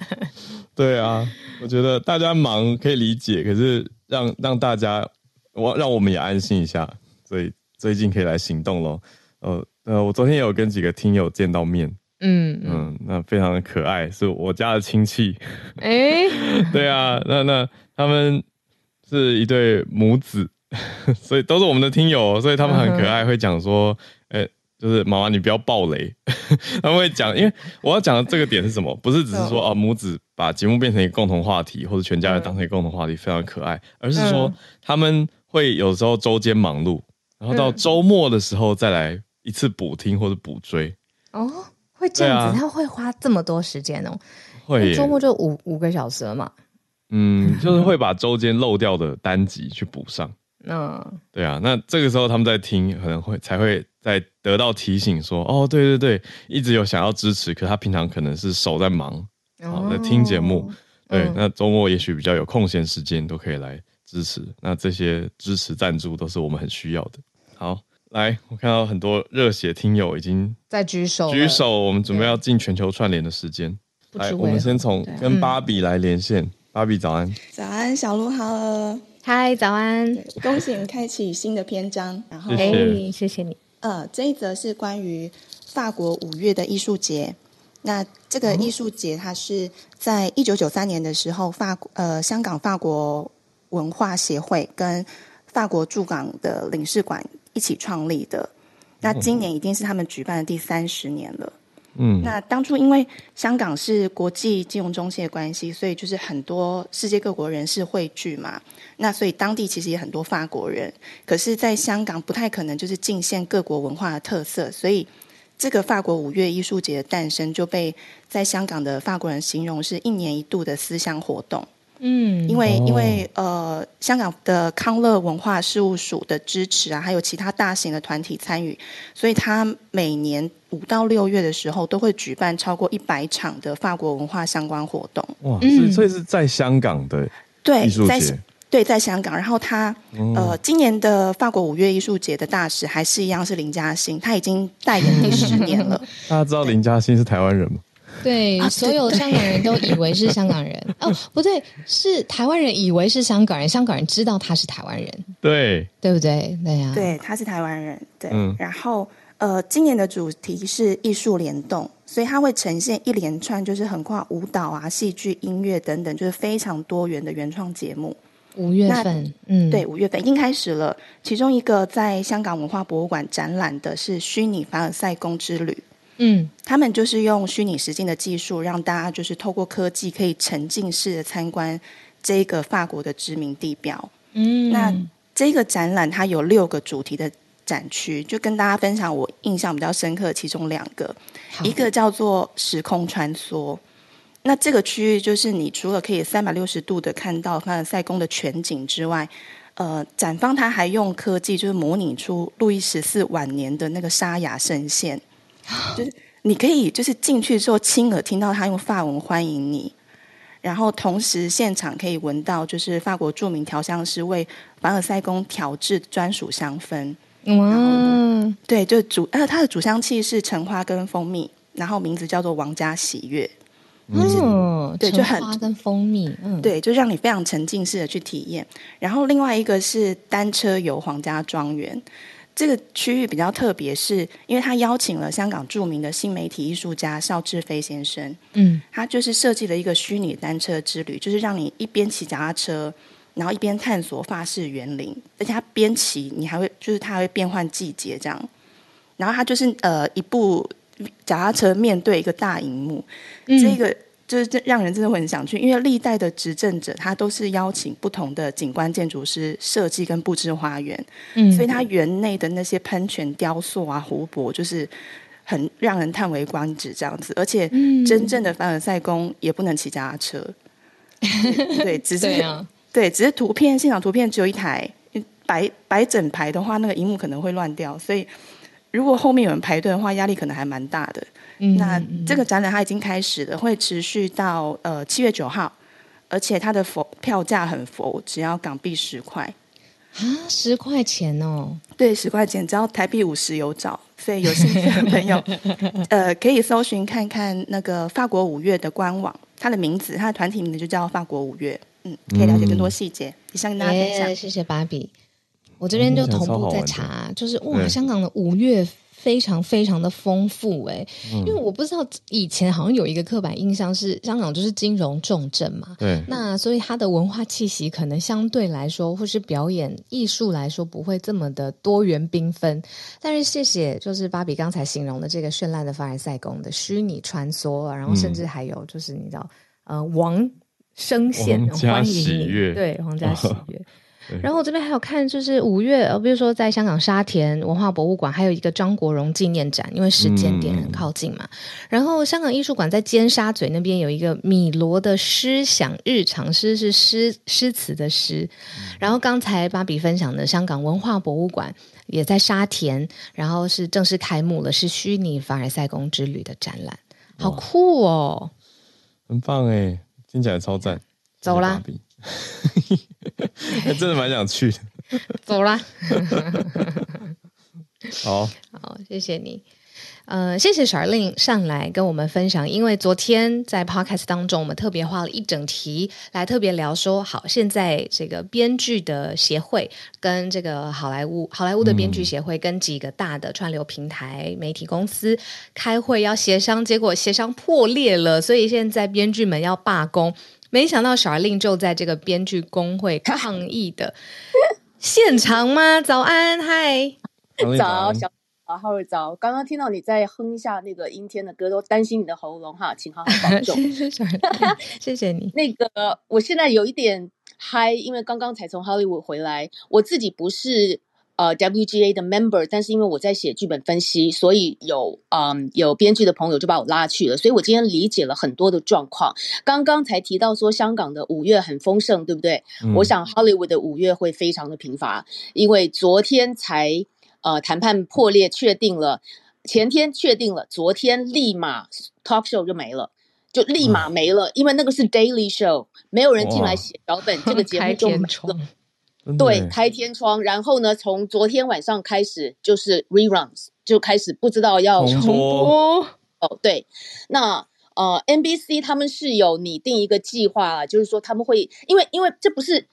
对啊，我觉得大家忙可以理解，可是让让大家我让我们也安心一下，所以最近可以来行动喽。呃呃，我昨天有跟几个听友见到面，嗯嗯，那非常的可爱，是我家的亲戚。哎、欸，*laughs* 对啊，那那他们。是一对母子，*laughs* 所以都是我们的听友，所以他们很可爱，会讲说，就是妈妈你不要暴雷，*laughs* 他们会讲，因为我要讲的这个点是什么？不是只是说啊母子把节目变成一个共同话题，或者全家人当成一个共同话题，非常可爱，而是说他们会有时候周间忙碌，然后到周末的时候再来一次补听或者补追。哦，会这样子，他会花这么多时间哦？会，周末就五五个小时了嘛？嗯，就是会把周间漏掉的单集去补上。嗯，对啊，那这个时候他们在听，可能会才会再得到提醒说，哦，对对对，一直有想要支持，可他平常可能是手在忙，好在听节目。对，嗯、那周末也许比较有空闲时间，都可以来支持。那这些支持赞助都是我们很需要的。好，来，我看到很多热血听友已经在举手，举手，我们准备要进全球串联的时间。来，我们先从跟芭比来连线。芭比早安，早安，小鹿好，嗨，早安，恭喜你开启新的篇章，然后，哎，谢谢你。呃，这一则是关于法国五月的艺术节。那这个艺术节，它是在一九九三年的时候，法国呃香港法国文化协会跟法国驻港的领事馆一起创立的。那今年已经是他们举办的第三十年了。嗯，那当初因为香港是国际金融中心的关系，所以就是很多世界各国人士汇聚嘛。那所以当地其实也很多法国人，可是在香港不太可能就是尽现各国文化的特色，所以这个法国五月艺术节的诞生就被在香港的法国人形容是一年一度的思乡活动。嗯，因为因为呃，香港的康乐文化事务署的支持啊，还有其他大型的团体参与，所以他每年五到六月的时候都会举办超过一百场的法国文化相关活动。哇，所以是在香港的艺术节，对，在对，在香港。然后他呃，今年的法国五月艺术节的大使还是一样是林嘉欣，他已经代言第十年了。*laughs* 大家知道林嘉欣是台湾人吗？对，所有香港人都以为是香港人 *laughs* 哦，不对，是台湾人以为是香港人，香港人知道他是台湾人，对，对不对？对呀、啊，对，他是台湾人，对。嗯、然后呃，今年的主题是艺术联动，所以它会呈现一连串就是横跨舞蹈啊、戏剧、音乐等等，就是非常多元的原创节目。五月份，嗯，对，五月份已经开始了。其中一个在香港文化博物馆展览的是虚拟凡尔赛宫之旅。嗯，他们就是用虚拟实境的技术，让大家就是透过科技可以沉浸式的参观这个法国的知名地标。嗯，那这个展览它有六个主题的展区，就跟大家分享我印象比较深刻的其中两个，一个叫做时空穿梭。那这个区域就是你除了可以三百六十度的看到凡尔赛宫的全景之外，呃，展方他还用科技就是模拟出路易十四晚年的那个沙哑声线。就是你可以就是进去之后亲耳听到他用法文欢迎你，然后同时现场可以闻到就是法国著名调香师为凡尔赛宫调制专属香氛。嗯，对，就主呃它的主香气是橙花跟蜂蜜，然后名字叫做王家喜悦。嗯，对，就很花跟蜂蜜，嗯，对，就让你非常沉浸式的去体验。然后另外一个是单车游皇家庄园。这个区域比较特别，是因为他邀请了香港著名的新媒体艺术家邵志飞先生。嗯，他就是设计了一个虚拟单车之旅，就是让你一边骑脚踏车，然后一边探索法式园林，而且他边骑你还会就是他还会变换季节这样。然后他就是呃一部脚踏车面对一个大荧幕，嗯、这个。就是这让人真的会很想去，因为历代的执政者他都是邀请不同的景观建筑师设计跟布置花园，嗯，所以他园内的那些喷泉、雕塑啊、湖泊，就是很让人叹为观止这样子。而且真正的凡尔赛宫也不能骑脚踏车，嗯、对，只是 *laughs* 对，对，只是图片现场图片只有一台，摆摆整排的话，那个荧幕可能会乱掉，所以如果后面有人排队的话，压力可能还蛮大的。那这个展览它已经开始了，会持续到呃七月九号，而且它的佛票价很佛，只要港币十块。啊，十块钱哦，对，十块钱，只要台币五十有找，所以有兴趣的朋友 *laughs* 呃可以搜寻看看那个法国五月的官网，它的名字，它的团体名字就叫法国五月，嗯，可以了解更多细节。以上跟大家分享，谢谢芭比，我这边就同步在查，就是哇，香港的五月。非常非常的丰富哎，因为我不知道以前好像有一个刻板印象是香港就是金融重镇嘛，对，那所以它的文化气息可能相对来说或是表演艺术来说不会这么的多元缤纷。但是谢谢，就是芭比刚才形容的这个绚烂的凡尔赛宫的虚拟穿梭，然后甚至还有就是你知道呃王声线欢迎你，对，皇家喜悦。*laughs* 然后我这边还有看，就是五月，呃，比如说在香港沙田文化博物馆，还有一个张国荣纪念展，因为时间点很靠近嘛。嗯、然后香港艺术馆在尖沙咀那边有一个米罗的诗想日常，诗是诗诗词的诗。嗯、然后刚才芭比分享的香港文化博物馆也在沙田，然后是正式开幕了，是虚拟凡尔赛宫之旅的展览，好酷哦，很棒哎，听起来超赞，走啦。还 *laughs* 真的蛮想去的，*laughs* 走啦。*laughs* 好好，谢谢你。呃，谢谢 Charlene 上来跟我们分享，因为昨天在 Podcast 当中，我们特别花了一整题来特别聊说，好，现在这个编剧的协会跟这个好莱坞好莱坞的编剧协会跟几个大的串流平台媒体公司开会要协商，结果协商破裂了，所以现在编剧们要罢工。没想到 Charlene 就在这个编剧工会 *laughs* 抗议的现场吗？早安，嗨，早，小好好早。刚刚听到你在哼一下那个阴天的歌，都担心你的喉咙哈，请好好保重。*laughs* 谢谢，谢谢你。*laughs* 那个，我现在有一点嗨，因为刚刚才从 Hollywood 回来，我自己不是。呃，WGA 的 member，但是因为我在写剧本分析，所以有嗯有编剧的朋友就把我拉去了，所以我今天理解了很多的状况。刚刚才提到说香港的五月很丰盛，对不对？嗯、我想 Hollywood 的五月会非常的贫乏，因为昨天才呃谈判破裂，确定了，前天确定了，昨天立马 talk show 就没了，就立马没了，嗯、因为那个是 daily show，没有人进来写脚本，这个节目就没了。对，开天窗，然后呢，从昨天晚上开始就是 reruns，就开始不知道要重播。哦，对，那呃，NBC 他们是有拟定一个计划啊，就是说他们会，因为因为这不是。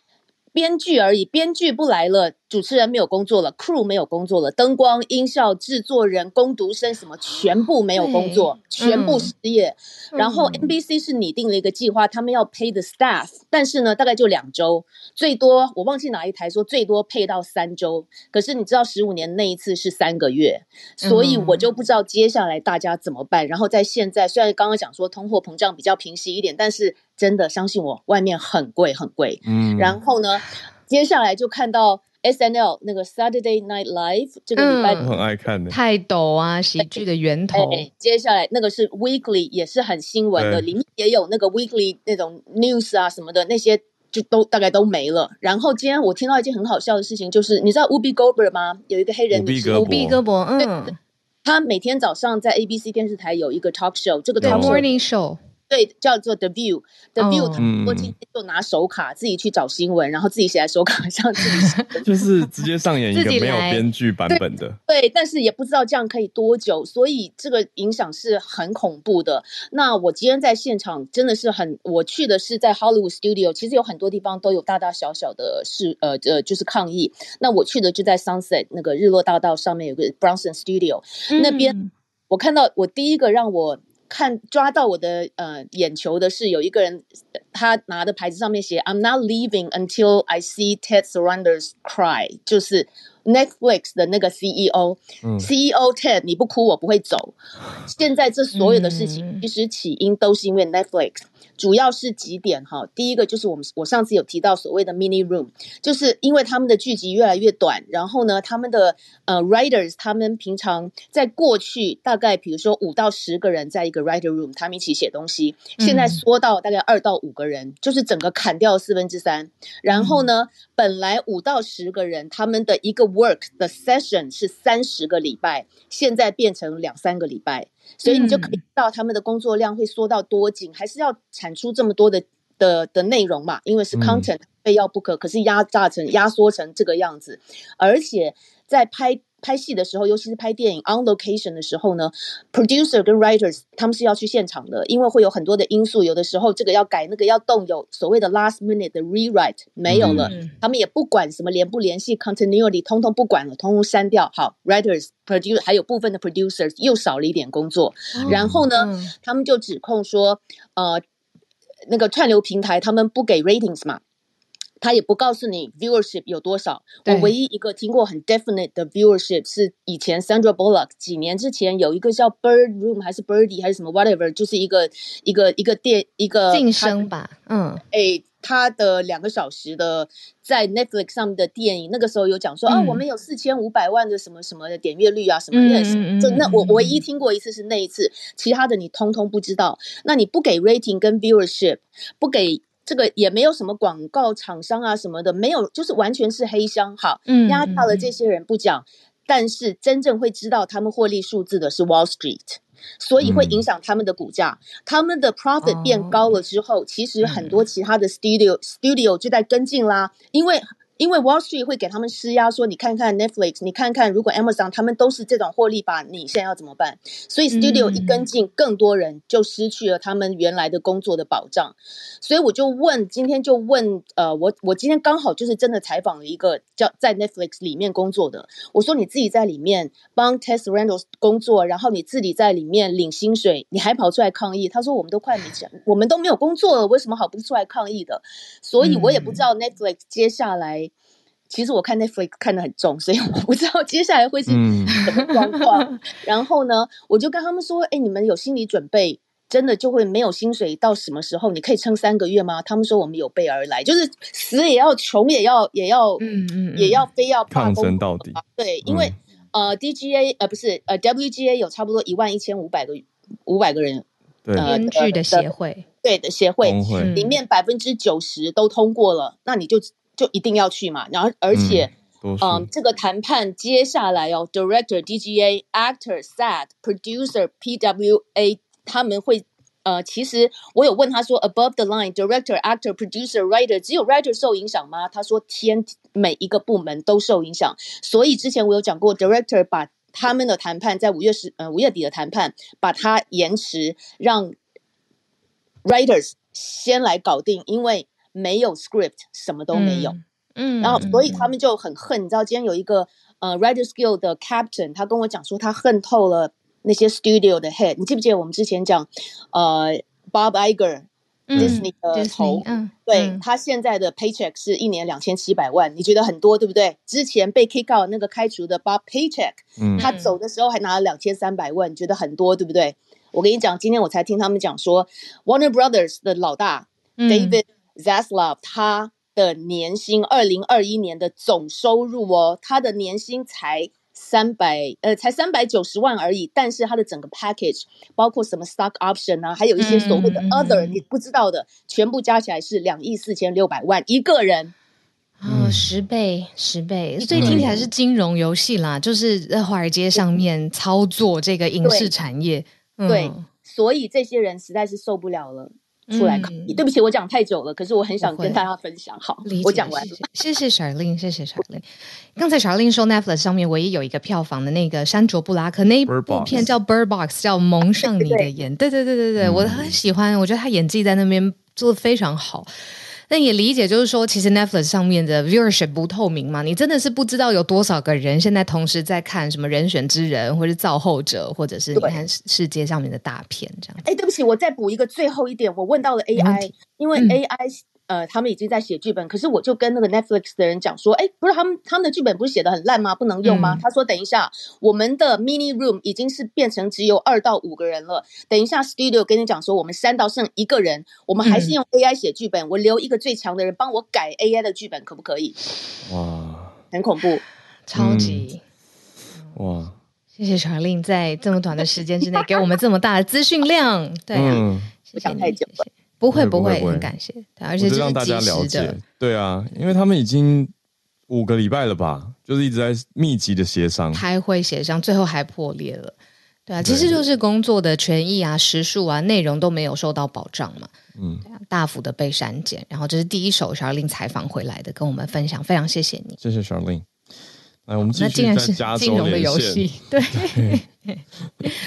编剧而已，编剧不来了，主持人没有工作了，crew 没有工作了，灯光、音效、制作人、工读生什么全部没有工作，全部失业。嗯、然后 NBC 是拟定了一个计划，他们要 pay the staff，但是呢，大概就两周，最多我忘记哪一台说最多配到三周。可是你知道十五年那一次是三个月，所以我就不知道接下来大家怎么办。然后在现在，虽然刚刚讲说通货膨胀比较平息一点，但是。真的相信我，外面很贵很贵。嗯，然后呢，接下来就看到 SNL 那个 Saturday Night Live 这个礼拜、嗯、很爱看的泰斗啊，喜剧的源头。接下来那个是 Weekly，也是很新闻的，对里面也有那个 Weekly 那种 news 啊什么的，那些就都大概都没了。然后今天我听到一件很好笑的事情，就是你知道 Whoopi Goldberg 吗？有一个黑人女士，Whoopi Goldberg，嗯，他每天早上在 ABC 电视台有一个 talk show，这个 talk show，morning show。对，叫做 The View，The View，他们今天就拿手卡自己去找新闻，然后自己写在手卡上，自己 *laughs* 就是直接上演一个没有编剧版本的对。对，但是也不知道这样可以多久，所以这个影响是很恐怖的。那我今天在现场真的是很，我去的是在 Hollywood Studio，其实有很多地方都有大大小小的事，呃呃，就是抗议。那我去的就在 Sunset 那个日落大道上面有个 Bronson Studio，嗯，那边我看到我第一个让我。看抓到我的呃眼球的是有一个人，他拿的牌子上面写 "I'm not leaving until I see Ted Sarandos cry"，就是 Netflix 的那个 CEO，CEO、嗯、CEO Ted，你不哭我不会走。现在这所有的事情其实起因都是因为 Netflix。主要是几点哈，第一个就是我们我上次有提到所谓的 mini room，就是因为他们的剧集越来越短，然后呢，他们的呃 writers 他们平常在过去大概比如说五到十个人在一个 writer room，他们一起写东西，现在缩到大概二到五个人，就是整个砍掉四分之三。然后呢，本来五到十个人他们的一个 work 的 session 是三十个礼拜，现在变成两三个礼拜。所以你就可以知道他们的工作量会缩到多紧，还是要产出这么多的的的内容嘛？因为是 content 非要不可，可是压榨成压缩成这个样子，而且在拍。拍戏的时候，尤其是拍电影 on location 的时候呢，producer 跟 writers 他们是要去现场的，因为会有很多的因素，有的时候这个要改，那个要动，有所谓的 last minute 的 rewrite 没有了，嗯、他们也不管什么联不联系 continuity，通通不管了，通通删掉。好，writers producer 还有部分的 producers 又少了一点工作，哦、然后呢，嗯、他们就指控说，呃，那个串流平台他们不给 ratings 嘛。他也不告诉你 viewership 有多少。我唯一一个听过很 definite 的 viewership 是以前 Sandra Bullock 几年之前有一个叫 Bird Room 还是 Birdie 还是什么 whatever，就是一个一个一个电一个晋升吧。嗯，哎，他的两个小时的在 Netflix 上面的电影，那个时候有讲说、嗯、啊，我们有四千五百万的什么什么的点阅率啊，什么的。嗯、就那我唯一听过一次是那一次，其他的你通通不知道。那你不给 rating 跟 viewership，不给。这个也没有什么广告厂商啊什么的，没有，就是完全是黑箱。好，压榨了这些人不讲，嗯、但是真正会知道他们获利数字的是 Wall Street，所以会影响他们的股价。嗯、他们的 profit 变高了之后，哦、其实很多其他的 studio、嗯、studio 就在跟进啦，因为。因为 Wall Street 会给他们施压，说你看看 Netflix，你看看如果 Amazon 他们都是这种获利吧，你现在要怎么办？所以 Studio 一跟进，更多人就失去了他们原来的工作的保障。所以我就问，今天就问，呃，我我今天刚好就是真的采访了一个叫在 Netflix 里面工作的，我说你自己在里面帮 Ted Sarandos 工作，然后你自己在里面领薪水，你还跑出来抗议？他说我们都快没钱，我们都没有工作了，为什么好不出来抗议的？所以我也不知道 Netflix 接下来。其实我看 Netflix 看得很重，所以我不知道接下来会是什么状况。嗯、然后呢，我就跟他们说：“哎，你们有心理准备，真的就会没有薪水到什么时候？你可以撑三个月吗？”他们说：“我们有备而来，就是死也要，穷也要，也要，嗯嗯，也要非要抗争到底。”对，因为、嗯、呃，DGA 呃不是呃 WGA 有差不多一万一千五百个五百个人对编剧的协会，对的协会，会里面百分之九十都通过了，那你就。就一定要去嘛，然后而且，嗯，嗯，这个谈判接下来哦，director、DGA、actor、SAD、producer、PWA，他们会，呃，其实我有问他说，above the line，director、actor、producer、writer，只有 writer 受影响吗？他说天，每一个部门都受影响。所以之前我有讲过，director 把他们的谈判在五月十，呃，五月底的谈判，把它延迟，让 writers 先来搞定，因为。没有 script，什么都没有。嗯，嗯，然后所以他们就很恨。你知道，今天有一个呃 Writers Guild 的 captain，他跟我讲说，他恨透了那些 studio 的 head。你记不记得我们之前讲呃 Bob Iger、嗯、Disney 的头？嗯，对，嗯、他现在的 paycheck 是一年两千七百万，你觉得很多对不对？之前被 kick out 那个开除的 Bob Paycheck，嗯，他走的时候还拿了两千三百万，你觉得很多对不对？我跟你讲，今天我才听他们讲说，Warner Brothers 的老大、嗯、David。Zaslav 他的年薪，二零二一年的总收入哦，他的年薪才三百，呃，才三百九十万而已。但是他的整个 package 包括什么 stock option 啊，还有一些所谓的 other、嗯、你不知道的，全部加起来是两亿四千六百万一个人。哦，十倍，十倍，所以听起来是金融游戏啦，嗯、就是在华尔街上面操作这个影视产业。对。嗯对所以这些人实在是受不了了。出来可以，对不起，我讲太久了，可是我很想跟大家分享。好，我讲完了，谢谢 Charlene，谢谢 Charlene。刚才 Charlene 说 Netflix 上面唯一有一个票房的那个山卓布拉克那一部片叫 Bird Box，叫蒙上你的眼。对对对对对，我很喜欢，我觉得他演技在那边做的非常好。但也理解，就是说，其实 Netflix 上面的 viewership 不透明嘛，你真的是不知道有多少个人现在同时在看什么人选之人，或者是造后者，或者是你看世界上面的大片这样。哎，对不起，我再补一个最后一点，我问到了 AI，因为 AI、嗯。呃，他们已经在写剧本，可是我就跟那个 Netflix 的人讲说，哎，不是他们他们的剧本不是写的很烂吗？不能用吗？嗯、他说，等一下，我们的 mini room 已经是变成只有二到五个人了。等一下，studio 跟你讲说，我们删到剩一个人，我们还是用 AI 写剧本，嗯、我留一个最强的人帮我改 AI 的剧本，可不可以？哇，很恐怖，超级、嗯、哇！谢谢 Charlene 在这么短的时间之内给我们这么大的资讯量，*laughs* 对啊，嗯、不想太久了。不会不会，很感谢，而且是让大家了解，对啊，因为他们已经五个礼拜了吧，就是一直在密集的协商，开会协商，最后还破裂了，对啊，其实就是工作的权益啊、时数啊、内容都没有受到保障嘛，嗯，大幅的被删减，然后这是第一手 Charlene 采访回来的，跟我们分享，非常谢谢你，谢谢 Charlene。来，我们继续在加州连线，对，*laughs*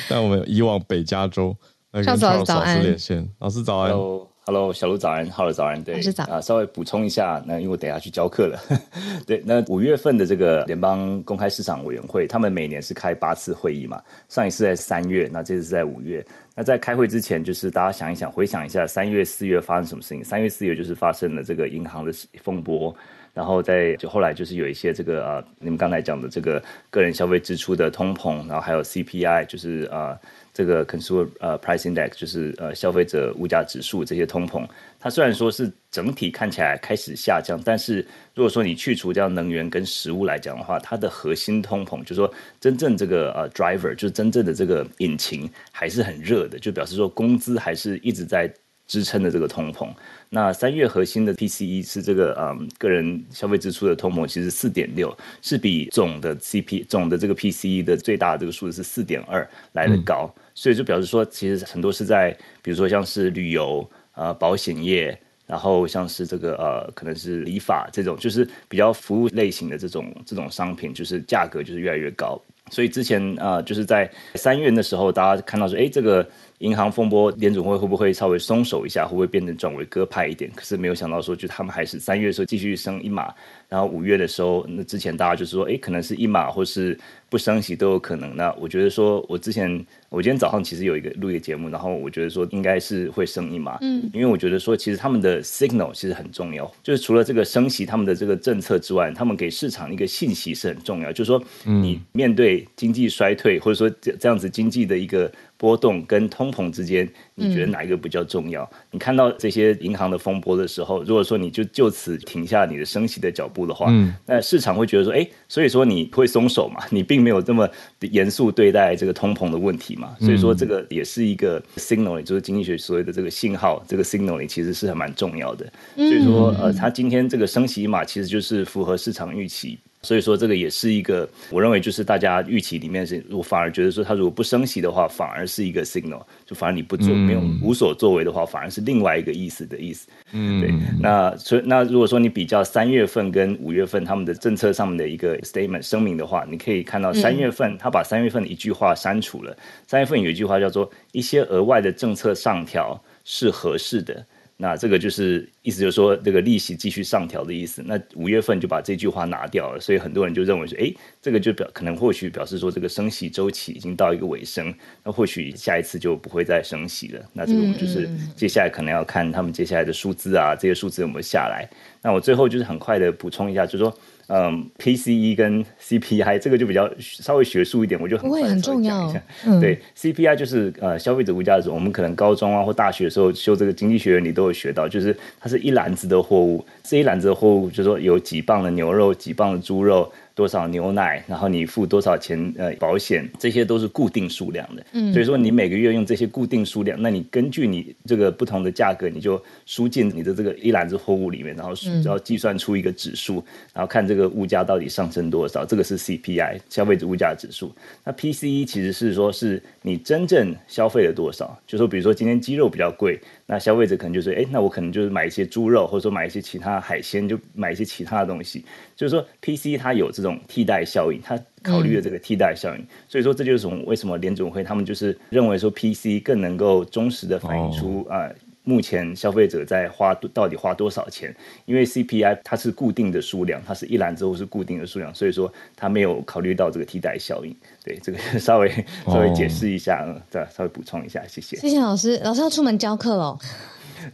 但我们以往北加州。上次老师连线，老师早安，Hello，Hello，小鹿早安，Hello 早安，对，老师早。啊，稍微补充一下，那因为我等下去教课了，*laughs* 对，那五月份的这个联邦公开市场委员会，他们每年是开八次会议嘛，上一次在三月，那这次是在五月，那在开会之前，就是大家想一想，回想一下三月、四月发生什么事情？三月、四月就是发生了这个银行的风波，然后在就后来就是有一些这个啊，你们刚才讲的这个个人消费支出的通膨，然后还有 CPI，就是啊。这个 consumer 呃 price index 就是呃消费者物价指数这些通膨，它虽然说是整体看起来开始下降，但是如果说你去除掉能源跟食物来讲的话，它的核心通膨，就是说真正这个呃 driver 就是真正的这个引擎还是很热的，就表示说工资还是一直在支撑的这个通膨。那三月核心的 PCE 是这个嗯个人消费支出的通膨，其实四点六，是比总的 CP 总的这个 PCE 的最大的这个数字是四点二来的高。嗯所以就表示说，其实很多是在，比如说像是旅游、呃保险业，然后像是这个呃可能是理发这种，就是比较服务类型的这种这种商品，就是价格就是越来越高。所以之前啊、呃，就是在三月的时候，大家看到说，哎，这个银行风波，联总会会不会稍微松手一下，会不会变成转为鸽派一点？可是没有想到说，就他们还是三月的时候继续升一码，然后五月的时候，那之前大家就是说，哎，可能是一码或是。不升息都有可能。那我觉得说，我之前我今天早上其实有一个录一个节目，然后我觉得说应该是会升一码，嗯，因为我觉得说其实他们的 signal 其实很重要，就是除了这个升息他们的这个政策之外，他们给市场一个信息是很重要，就是说你面对经济衰退或者说这这样子经济的一个。波动跟通膨之间，你觉得哪一个比较重要？嗯、你看到这些银行的风波的时候，如果说你就就此停下你的升息的脚步的话，嗯，那市场会觉得说，哎，所以说你会松手嘛？你并没有这么严肃对待这个通膨的问题嘛？所以说这个也是一个 signal，就是经济学所谓的这个信号，这个 signal 其实是还蛮重要的。所以说，呃，它今天这个升息嘛，其实就是符合市场预期。所以说，这个也是一个，我认为就是大家预期里面是，我反而觉得说，他如果不升息的话，反而是一个 signal，就反而你不做，没有无所作为的话，反而是另外一个意思的意思。嗯，对。那所以，那如果说你比较三月份跟五月份他们的政策上面的一个 statement 声明的话，你可以看到三月份他把三月份的一句话删除了。三月份有一句话叫做“一些额外的政策上调是合适的”。那这个就是意思，就是说这个利息继续上调的意思。那五月份就把这句话拿掉了，所以很多人就认为说，哎，这个就表可能或许表示说这个升息周期已经到一个尾声，那或许下一次就不会再升息了。那这个我们就是接下来可能要看他们接下来的数字啊，这些数字有没有下来。那我最后就是很快的补充一下，就是说。嗯，PCE 跟 CPI 这个就比较稍微学术一点，我就很快很重要。嗯、对，CPI 就是呃消费者物价指数，我们可能高中啊或大学的时候修这个经济学原理都有学到，就是它是一篮子的货物，这一篮子的货物就是说有几磅的牛肉、几磅的猪肉。多少牛奶，然后你付多少钱呃保险，这些都是固定数量的。嗯，所以说你每个月用这些固定数量，那你根据你这个不同的价格，你就输进你的这个一篮子货物里面，然后然后计算出一个指数，然后看这个物价到底上升多少，这个是 CPI 消费者物价指数。那 PCE 其实是说是你真正消费了多少，就说比如说今天鸡肉比较贵。那消费者可能就是，哎，那我可能就是买一些猪肉，或者说买一些其他海鲜，就买一些其他的东西。就是说，PC 它有这种替代效应，它考虑了这个替代效应，嗯、所以说这就是为什么联总会他们就是认为说 PC 更能够忠实的反映出啊。哦呃目前消费者在花到底花多少钱？因为 CPI 它是固定的数量，它是一栏之后是固定的数量，所以说它没有考虑到这个替代效应。对，这个稍微稍微解释一下，嗯，再稍微补充一下，谢谢。谢谢老师，老师要出门教课喽。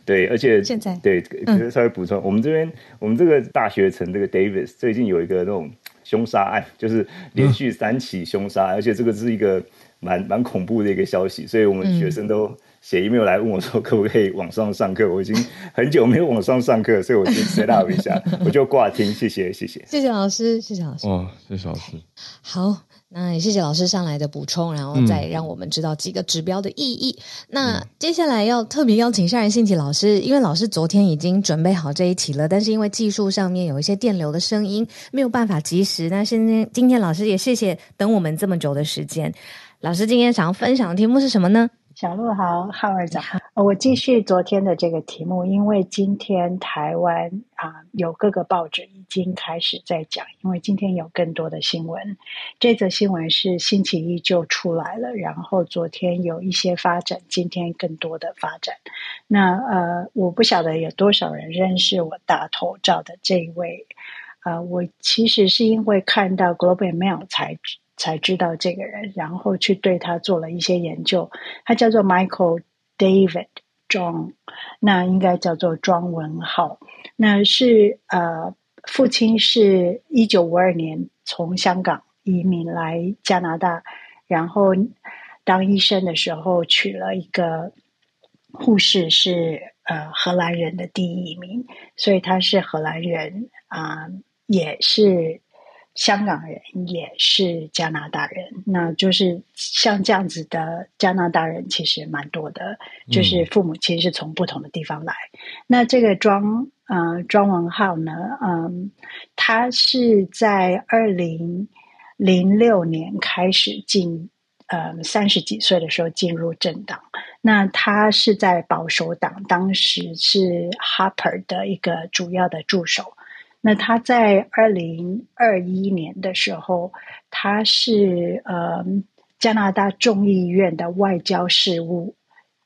对，而且现在对，稍微补充，嗯、我们这边我们这个大学城这个 Davis 最近有一个那种凶杀案，就是连续三起凶杀，嗯、而且这个是一个蛮蛮恐怖的一个消息，所以我们学生都。嗯写 email 来问我说可不可以网上上课？我已经很久没有网上上课，所以我先 set up 一下，*laughs* 我就挂听。谢谢，谢谢，谢谢老师，谢谢老师。哦，谢谢老师。好，那也谢谢老师上来的补充，然后再让我们知道几个指标的意义。嗯、那接下来要特别邀请夏仁信奇老师，因为老师昨天已经准备好这一题了，但是因为技术上面有一些电流的声音，没有办法及时。那今天今天老师也谢谢等我们这么久的时间。老师今天想要分享的题目是什么呢？小鹿好，浩儿早。我继续昨天的这个题目，因为今天台湾啊有各个报纸已经开始在讲，因为今天有更多的新闻。这则新闻是星期一就出来了，然后昨天有一些发展，今天更多的发展。那呃，我不晓得有多少人认识我大头照的这一位啊、呃，我其实是因为看到 Globe and Mail 才。才知道这个人，然后去对他做了一些研究。他叫做 Michael David John，那应该叫做庄文浩。那是呃，父亲是一九五二年从香港移民来加拿大，然后当医生的时候娶了一个护士是，呃荷兰人的第一名，所以他是荷兰人啊、也是。香港人也是加拿大人，那就是像这样子的加拿大人其实蛮多的，就是父母亲是从不同的地方来。嗯、那这个庄呃庄文浩呢，嗯，他是在二零零六年开始进，呃三十几岁的时候进入政党。那他是在保守党，当时是 Harper 的一个主要的助手。那他在二零二一年的时候，他是呃加拿大众议院的外交事务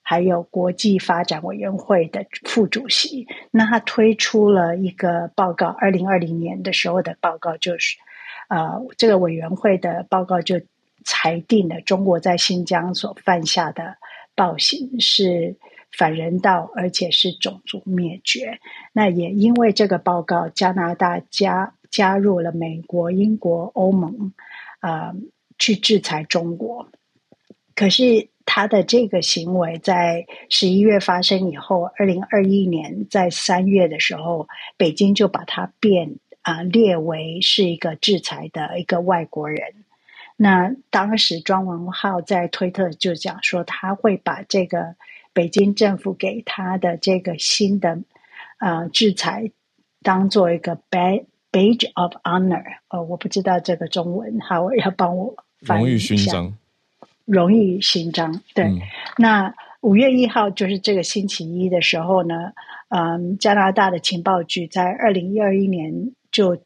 还有国际发展委员会的副主席。那他推出了一个报告，二零二零年的时候的报告就是，呃，这个委员会的报告就裁定了中国在新疆所犯下的暴行是。反人道，而且是种族灭绝。那也因为这个报告，加拿大加加入了美国、英国、欧盟，啊、去制裁中国。可是他的这个行为在十一月发生以后，二零二一年在三月的时候，北京就把他变啊、列为是一个制裁的一个外国人。那当时庄文浩在推特就讲说，他会把这个。北京政府给他的这个新的呃制裁，当做一个 badge of honor，呃，我不知道这个中文，好，要帮我翻译一下。荣誉勋章，荣誉勋章。对，嗯、那五月一号就是这个星期一的时候呢，嗯，加拿大的情报局在二零一二一年就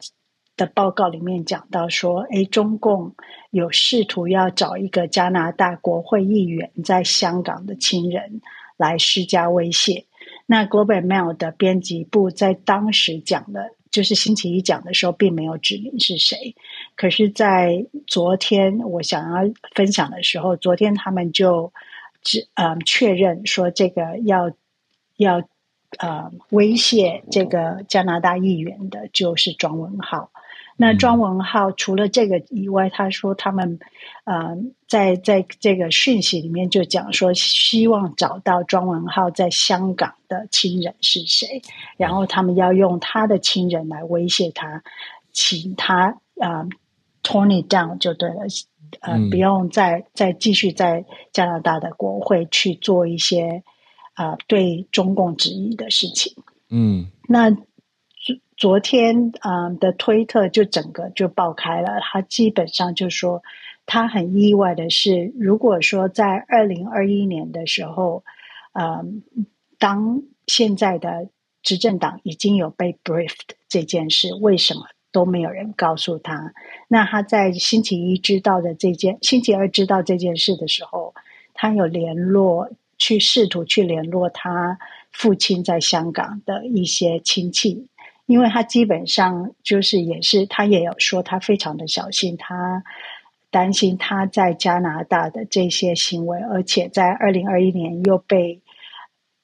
的报告里面讲到说，诶，中共有试图要找一个加拿大国会议员在香港的亲人。来施加威胁。那 Globe and Mail 的编辑部在当时讲的，就是星期一讲的时候，并没有指明是谁。可是，在昨天我想要分享的时候，昨天他们就只嗯确认说，这个要要呃威胁这个加拿大议员的，就是庄文浩。那庄文浩除了这个以外，他说他们，呃，在在这个讯息里面就讲说，希望找到庄文浩在香港的亲人是谁，然后他们要用他的亲人来威胁他，请他啊、呃、tone it down 就对了，呃，嗯、不用再再继续在加拿大的国会去做一些啊、呃、对中共质疑的事情。嗯，那昨昨天嗯、的推特就整个就爆开了，他基本上就说他很意外的是，如果说在二零二一年的时候，嗯、当现在的执政党已经有被 briefed 这件事，为什么都没有人告诉他？那他在星期一知道的这件，星期二知道这件事的时候，他有联络去试图去联络他父亲在香港的一些亲戚，因为他基本上就是也是他也有说他非常的小心，他担心他在加拿大的这些行为，而且在二零二一年又被。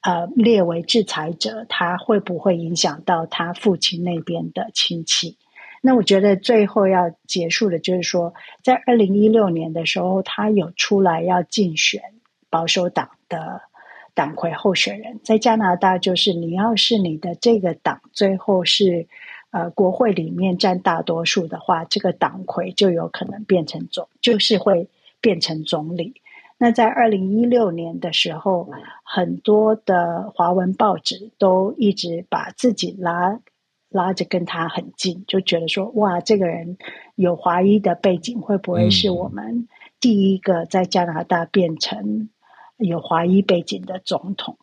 呃，列为制裁者，他会不会影响到他父亲那边的亲戚？那我觉得最后要结束的，就是说，在二零一六年的时候，他有出来要竞选保守党的党魁候选人。在加拿大，就是你要是你的这个党最后是呃国会里面占大多数的话，这个党魁就有可能变成总，就是会变成总理。那在二零一六年的时候，很多的华文报纸都一直把自己拉拉着跟他很近，就觉得说，哇，这个人有华裔的背景，会不会是我们第一个在加拿大变成有华裔背景的总统？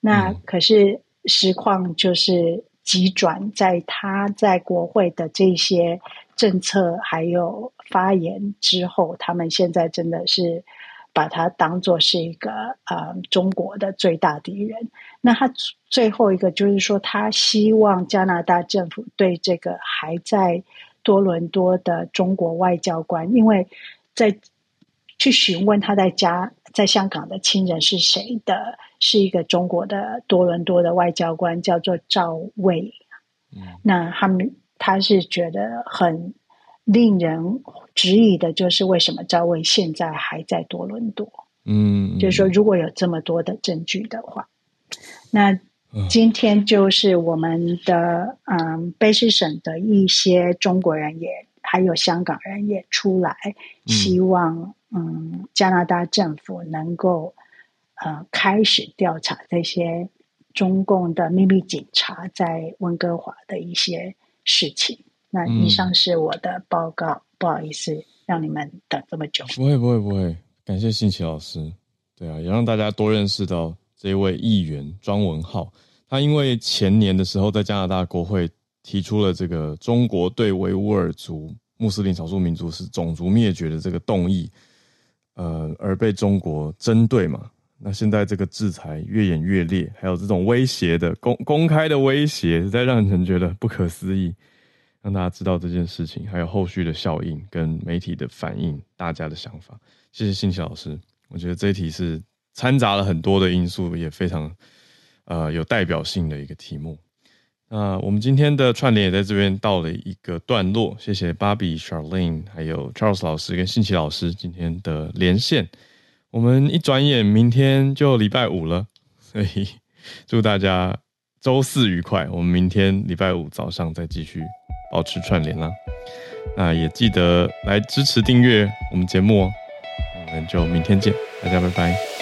那可是实况就是急转，在他在国会的这些政策还有发言之后，他们现在真的是。把他当做是一个呃中国的最大敌人。那他最后一个就是说，他希望加拿大政府对这个还在多伦多的中国外交官，因为在去询问他在家在香港的亲人是谁的，是一个中国的多伦多的外交官，叫做赵薇。嗯，那他们他是觉得很。令人质疑的就是为什么赵薇现在还在多伦多？嗯，就是说如果有这么多的证据的话，那今天就是我们的嗯，卑诗省的一些中国人也还有香港人也出来，希望嗯加拿大政府能够呃开始调查这些中共的秘密警察在温哥华的一些事情。那以上是我的报告，嗯、不好意思让你们等这么久。不会不会不会，感谢信奇老师。对啊，也让大家多认识到这一位议员庄文浩。他因为前年的时候在加拿大国会提出了这个中国对维吾尔族穆斯林少数民族是种族灭绝的这个动议，呃，而被中国针对嘛。那现在这个制裁越演越烈，还有这种威胁的公公开的威胁，实在让人觉得不可思议。让大家知道这件事情，还有后续的效应跟媒体的反应，大家的想法。谢谢信奇老师，我觉得这一题是掺杂了很多的因素，也非常呃有代表性的一个题目。那我们今天的串联也在这边到了一个段落，谢谢 Bobby、Charlene 还有 Charles 老师跟信奇老师今天的连线。我们一转眼明天就礼拜五了，*laughs* 所以祝大家周四愉快。我们明天礼拜五早上再继续。保持串联啦，那也记得来支持订阅我们节目哦，我们就明天见，大家拜拜。